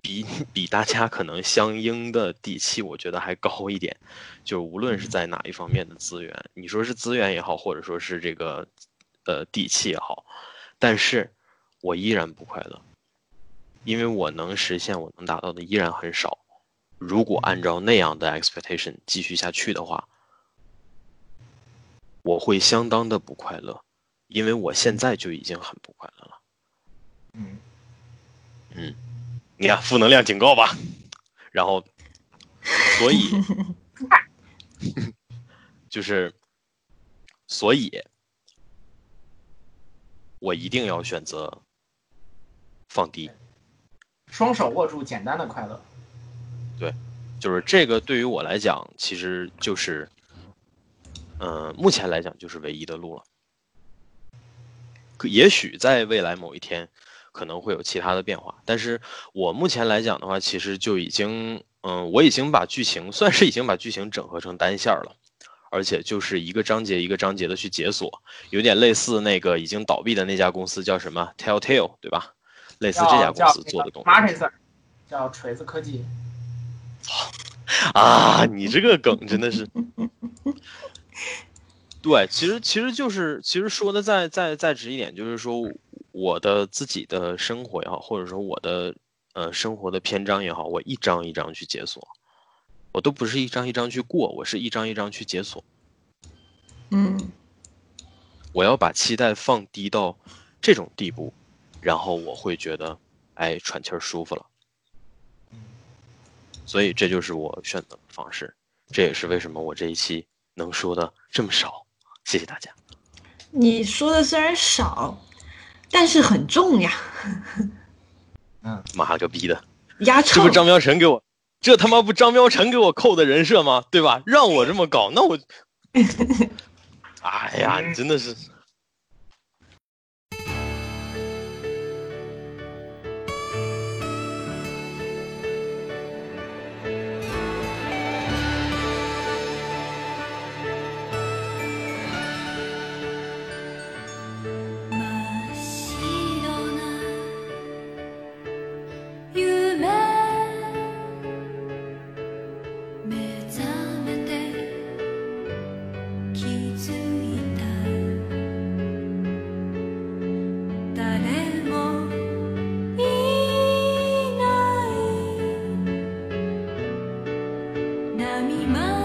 比比大家可能相应的底气，我觉得还高一点。就是无论是在哪一方面的资源，你说是资源也好，或者说是这个呃底气也好，但是我依然不快乐，因为我能实现、我能达到的依然很少。如果按照那样的 expectation 继续下去的话，我会相当的不快乐，因为我现在就已经很不快乐了。嗯嗯。你看，负能量警告吧，然后，所以，就是，所以，我一定要选择放低，双手握住简单的快乐。对，就是这个对于我来讲，其实就是，嗯，目前来讲就是唯一的路了。可也许在未来某一天。可能会有其他的变化，但是我目前来讲的话，其实就已经，嗯，我已经把剧情算是已经把剧情整合成单线了，而且就是一个章节一个章节的去解锁，有点类似那个已经倒闭的那家公司叫什么 Telltale，对吧？类似这家公司做的东西。叫锤子科技。啊，你这个梗真的是。对，其实其实就是其实说的再再再直一点，就是说。我的自己的生活也好，或者说我的呃生活的篇章也好，我一张一张去解锁，我都不是一张一张去过，我是一张一张去解锁。嗯，我要把期待放低到这种地步，然后我会觉得，哎，喘气儿舒服了。所以这就是我选择的方式，这也是为什么我这一期能说的这么少。谢谢大家。你说的虽然少，但是很重呀。嗯，妈个逼的，压这不张彪成给我，这他妈不张彪成给我扣的人设吗？对吧？让我这么搞，那我，哎呀，你真的是。minha.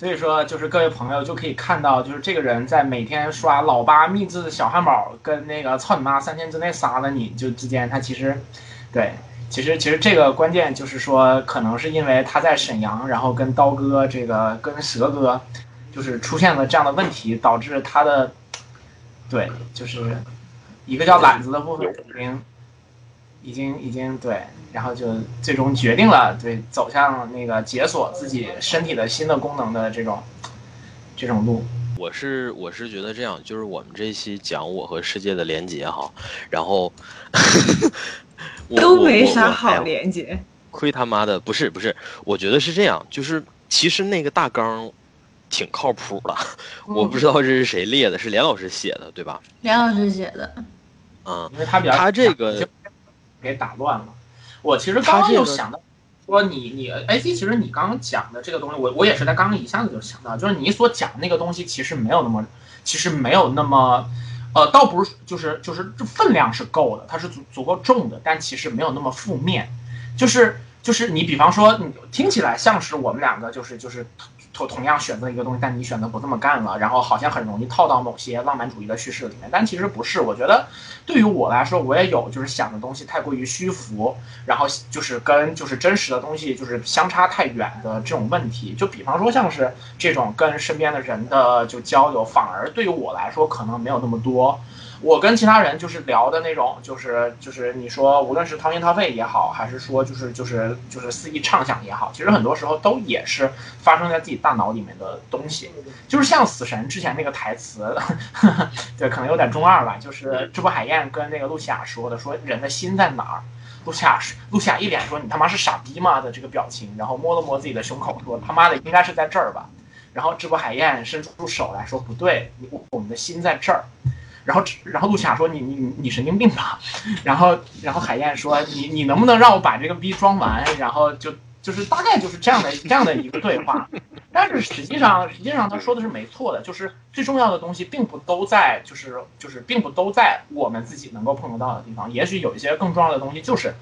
所以说，就是各位朋友就可以看到，就是这个人在每天刷老八秘制小汉堡跟那个操你妈三天之内杀了你就之间，他其实，对，其实其实这个关键就是说，可能是因为他在沈阳，然后跟刀哥这个跟蛇哥，就是出现了这样的问题，导致他的，对，就是一个叫懒子的部分已经，已经已经对。然后就最终决定了，对走向那个解锁自己身体的新的功能的这种这种路。我是我是觉得这样，就是我们这期讲我和世界的连接哈，然后都没啥好连接。亏他妈的，不是不是，我觉得是这样，就是其实那个大纲挺靠谱的，我不知道这是谁列的，是连老师写的对吧？连老师写的。嗯，因为他比较他这个给打乱了。我其实刚刚就想到，说你你 A C，其实你刚刚讲的这个东西，我我也是在刚刚一下子就想到，就是你所讲的那个东西，其实没有那么，其实没有那么，呃，倒不是，就是就是这分量是够的，它是足足够重的，但其实没有那么负面，就是就是你比方说，你听起来像是我们两个就是就是。同同样选择一个东西，但你选择不这么干了，然后好像很容易套到某些浪漫主义的叙事里面，但其实不是。我觉得对于我来说，我也有就是想的东西太过于虚浮，然后就是跟就是真实的东西就是相差太远的这种问题。就比方说像是这种跟身边的人的就交流，反而对于我来说可能没有那么多。我跟其他人就是聊的那种，就是就是你说无论是掏心掏肺也好，还是说就是就是就是肆意畅想也好，其实很多时候都也是发生在自己大脑里面的东西。就是像死神之前那个台词，对，可能有点中二吧。就是智波海燕跟那个露西亚说的，说人的心在哪儿？露西亚是露西亚一脸说你他妈是傻逼吗的这个表情，然后摸了摸自己的胸口说他妈的应该是在这儿吧。然后智博海燕伸出手来说不对，我们的心在这儿。然后，然后陆霞说：“你你你神经病吧？”然后，然后海燕说：“你你能不能让我把这个逼装完？”然后就就是大概就是这样的这样的一个对话。但是实际上，实际上他说的是没错的，就是最重要的东西并不都在，就是就是并不都在我们自己能够碰得到的地方。也许有一些更重要的东西，就是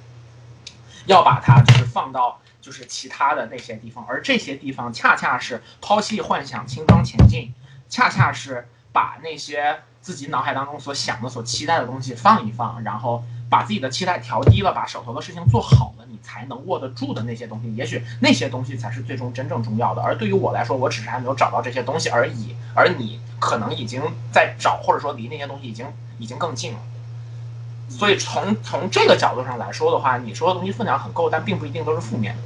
要把它就是放到就是其他的那些地方，而这些地方恰恰是抛弃幻想，轻装前进，恰恰是把那些。自己脑海当中所想的、所期待的东西放一放，然后把自己的期待调低了，把手头的事情做好了，你才能握得住的那些东西，也许那些东西才是最终真正重要的。而对于我来说，我只是还没有找到这些东西而已，而你可能已经在找，或者说离那些东西已经已经更近了。所以从从这个角度上来说的话，你说的东西分量很够，但并不一定都是负面的。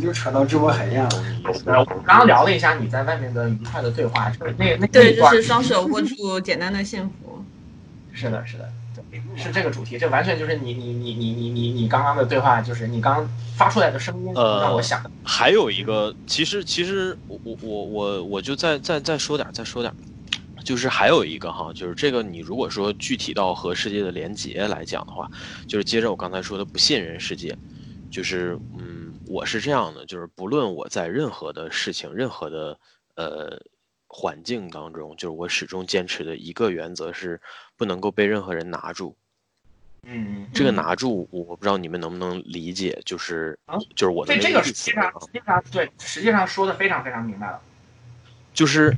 就扯到直播海燕了。我刚刚聊了一下你在外面的愉快的对话，就是那那对，就是双手握住简单的幸福。是的，是的，是这个主题。这完全就是你你你你你你你刚刚的对话，就是你刚发出来的声音让我想的。还有一个，其实其实我我我我我就再再再说点再说点，就是还有一个哈，就是这个你如果说具体到和世界的连接来讲的话，就是接着我刚才说的不信任世界，就是嗯。我是这样的，就是不论我在任何的事情、任何的呃环境当中，就是我始终坚持的一个原则是，不能够被任何人拿住。嗯，这个拿住，我不知道你们能不能理解，就是就是我的这个实际上实际上对，实际上说的非常非常明白了，就是。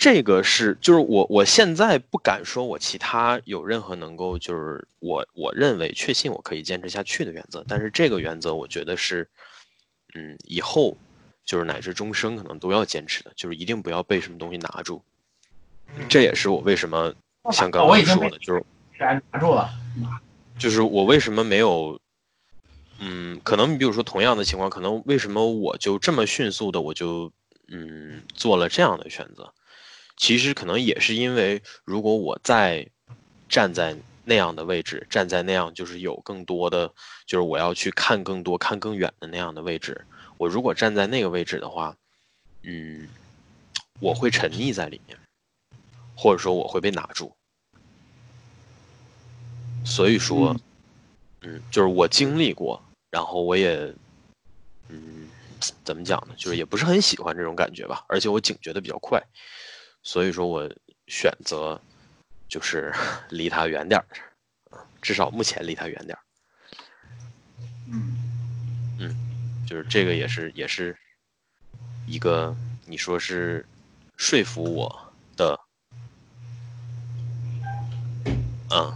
这个是，就是我我现在不敢说，我其他有任何能够，就是我我认为确信我可以坚持下去的原则。但是这个原则，我觉得是，嗯，以后就是乃至终生可能都要坚持的，就是一定不要被什么东西拿住。这也是我为什么像刚刚说的，就是拿住了，就是我为什么没有，嗯，可能你比如说同样的情况，可能为什么我就这么迅速的我就嗯做了这样的选择。其实可能也是因为，如果我再站在那样的位置，站在那样就是有更多的，就是我要去看更多、看更远的那样的位置，我如果站在那个位置的话，嗯，我会沉溺在里面，或者说我会被拿住。所以说，嗯，就是我经历过，然后我也，嗯，怎么讲呢？就是也不是很喜欢这种感觉吧，而且我警觉的比较快。所以说我选择就是 离他远点儿，至少目前离他远点儿。嗯嗯，就是这个也是也是一个你说是说服我的，嗯，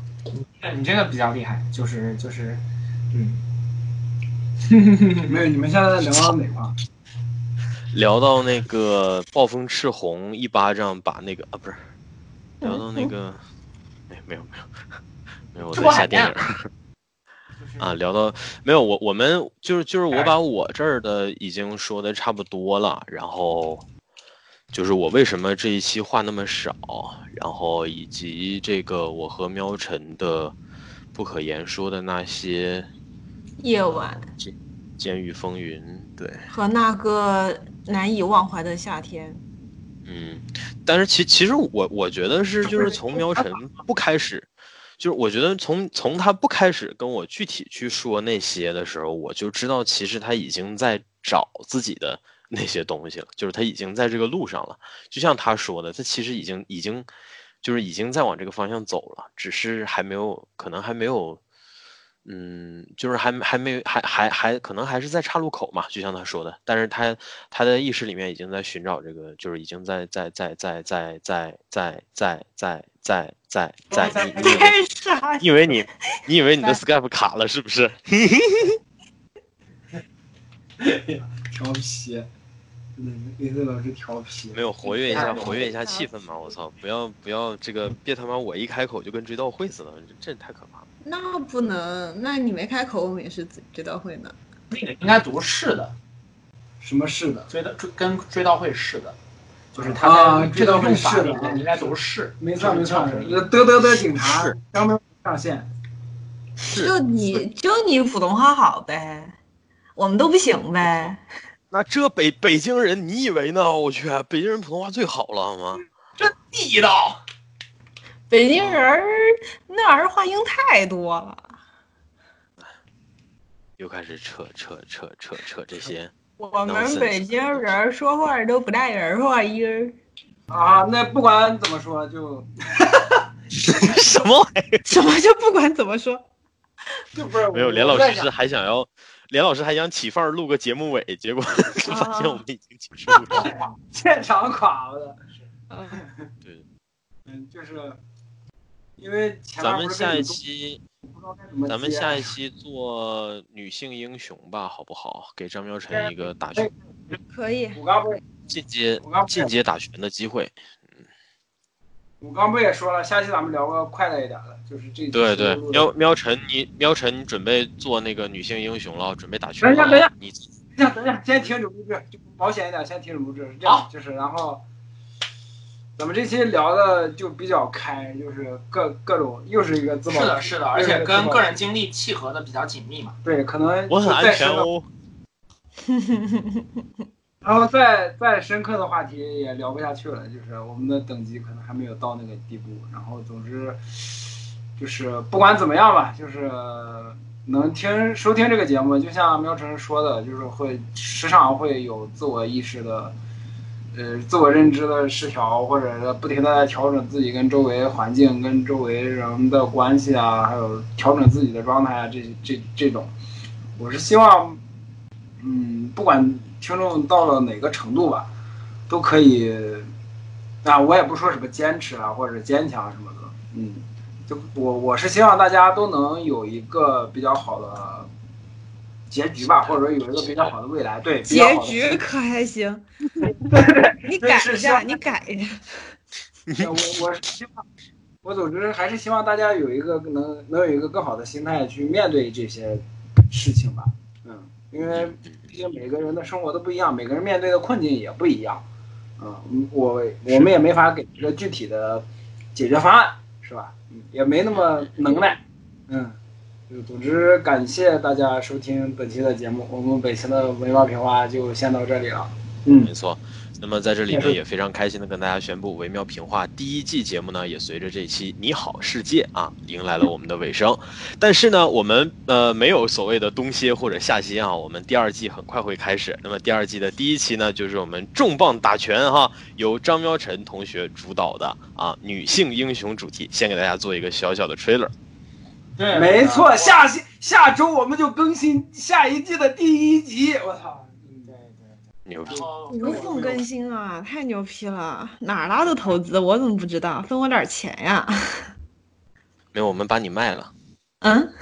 你这个比较厉害，就是就是嗯，没有，你们现在在聊到哪块？聊到那个暴风赤红一巴掌把那个啊不是，聊到那个，哎没有没有没有我在下电影啊聊到没有我我们就是就是我把我这儿的已经说的差不多了，然后就是我为什么这一期话那么少，然后以及这个我和喵晨的不可言说的那些夜晚。监狱风云，对，和那个难以忘怀的夏天。嗯，但是其其实我我觉得是就是从喵晨不开始，就是我觉得从从他不开始跟我具体去说那些的时候，我就知道其实他已经在找自己的那些东西了，就是他已经在这个路上了。就像他说的，他其实已经已经就是已经在往这个方向走了，只是还没有可能还没有。嗯，就是还还没还还还可能还是在岔路口嘛，就像他说的，但是他他的意识里面已经在寻找这个，就是已经在在在在在在在在在在在在你以为你你以为你的 Skype 卡了是不是？调皮，嗯，雷子老师调皮，没有活跃一下，活跃一下气氛嘛！我操，不要不要这个，别他妈我一开口就跟追悼会似的，这太可怕了。那不能，那你没开口，我们也是追悼会呢。那个应该读是的，什么是的？追悼追跟追悼会是的，就是他在追悼会是的，应该读是。没错没错，得得得，警察刚刚上线。就你就你普通话好呗，我们都不行呗。那这北北京人，你以为呢？我去，北京人普通话最好了，好吗？这地道。北京人那儿话音太多了。又开始扯扯扯扯扯这些。我们北京人说话都不带人话音儿。啊，那不管怎么说就。什么玩意儿？什么就不管怎么说？就不是没有连老师还想要。连老师还想起范儿录个节目尾，结果 发现我们已经结束了，现场垮了。对，嗯，就是因为咱们下一期，咱们下一期做女性英雄吧，好不好？给张喵晨一个打拳，可以，进阶进阶打拳的机会。我刚不也说了，下期咱们聊个快乐一点的，就是这。对对，喵喵晨，你喵晨，你准备做那个女性英雄了，准备打拳。等一下，等一下，你等一下，等一下，先停止录制，就保险一点，先停止录制。是这样，就是然后，咱们这期聊的就比较开，就是各各种又是一个自保。是的，是的，而且跟个人经历契合的比较紧密嘛。对，可能我很安全哦。然后再再深刻的话题也聊不下去了，就是我们的等级可能还没有到那个地步。然后总之，就是不管怎么样吧，就是能听收听这个节目，就像喵晨说的，就是会时常会有自我意识的，呃，自我认知的失调，或者是不停的在调整自己跟周围环境、跟周围人的关系啊，还有调整自己的状态啊，这这这种，我是希望，嗯，不管。听众到了哪个程度吧，都可以，啊，我也不说什么坚持啊，或者坚强什么的，嗯，就我我是希望大家都能有一个比较好的结局吧，或者说有一个比较好的未来。对，结局可还行？对对，你改一下，你改一下。我我是希望，我总之还是希望大家有一个能能有一个更好的心态去面对这些事情吧，嗯，因为。毕竟每个人的生活都不一样，每个人面对的困境也不一样，嗯，我我们也没法给一个具体的解决方案，是吧？嗯，也没那么能耐，嗯，就总之感谢大家收听本期的节目，我们本期的文化评话就先到这里了，嗯，没错。那么在这里呢，也非常开心的跟大家宣布，《惟妙评话》第一季节目呢，也随着这期《你好世界》啊，迎来了我们的尾声。但是呢，我们呃没有所谓的冬歇或者夏歇啊，我们第二季很快会开始。那么第二季的第一期呢，就是我们重磅打拳哈，由张喵晨同学主导的啊，女性英雄主题，先给大家做一个小小的 trailer。对，没错，下下下周我们就更新下一季的第一集，我操！牛逼！无缝更新啊，太牛批了！哪拉的投资？我怎么不知道？分我点钱呀！没有，我们把你卖了。嗯？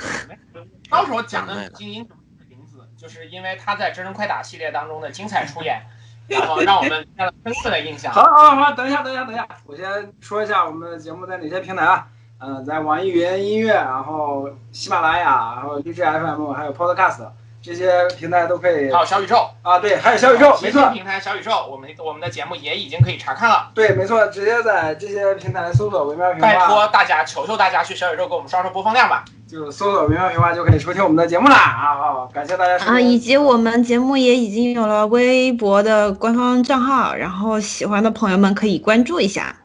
到时候讲的精英名字，就是因为他在《真人快打》系列当中的精彩出演，然后让我们留下了深刻的印象。好，好，好，等一下，等一下，等一下，我先说一下我们的节目在哪些平台啊？嗯，在网易云音乐，然后喜马拉雅，然后荔枝 FM，还有 Podcast。这些平台都可以，还有小宇宙啊，对，还有小宇宙，没错，平台小宇宙，我们我们的节目也已经可以查看了。对，没错，直接在这些平台搜索“维妙评话”。拜托大家，求求大家去小宇宙给我们刷刷播放量吧。就搜索“维妙评话”就可以收听我们的节目啦啊！好，感谢大家。啊，以及我们节目也已经有了微博的官方账号，然后喜欢的朋友们可以关注一下。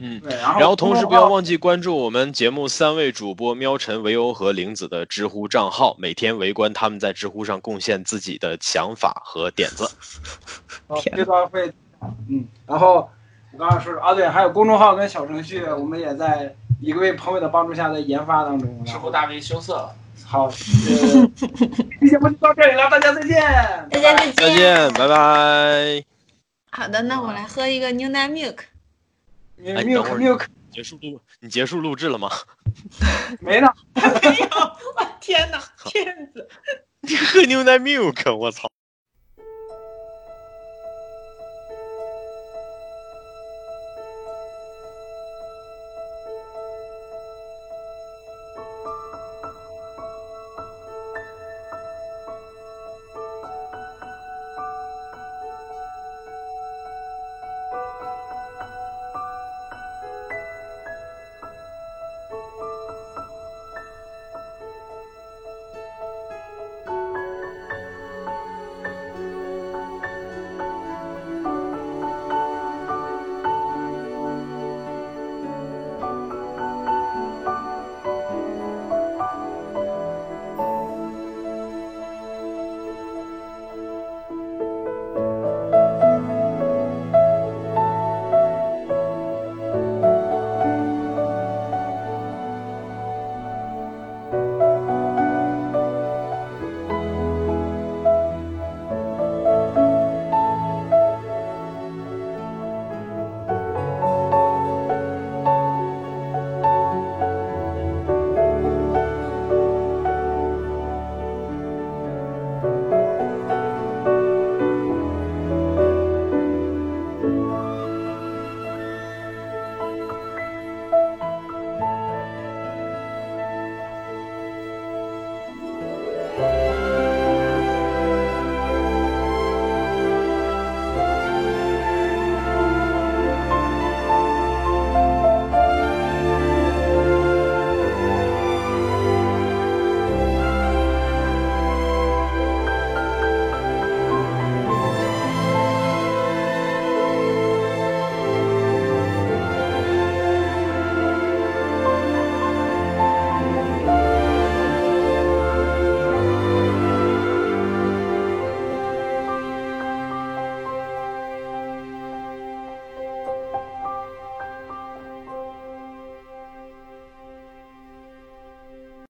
嗯，然后同时不要忘记关注我们节目三位主播喵晨、维欧和玲子的知乎账号，每天围观他们在知乎上贡献自己的想法和点子。这段会，嗯，然后我刚刚说啊，对，还有公众号跟小程序，我们也在一位朋友的帮助下在研发当中。知乎大 V 羞涩了。好，节目就到这里了，大家再见。大家再见。再见，拜拜。好的，那我来喝一个牛奶 milk。哎，你等会儿结束录，你结束录制了吗？没呢，没有。我天哪，骗子！你喝牛奶 milk，我操！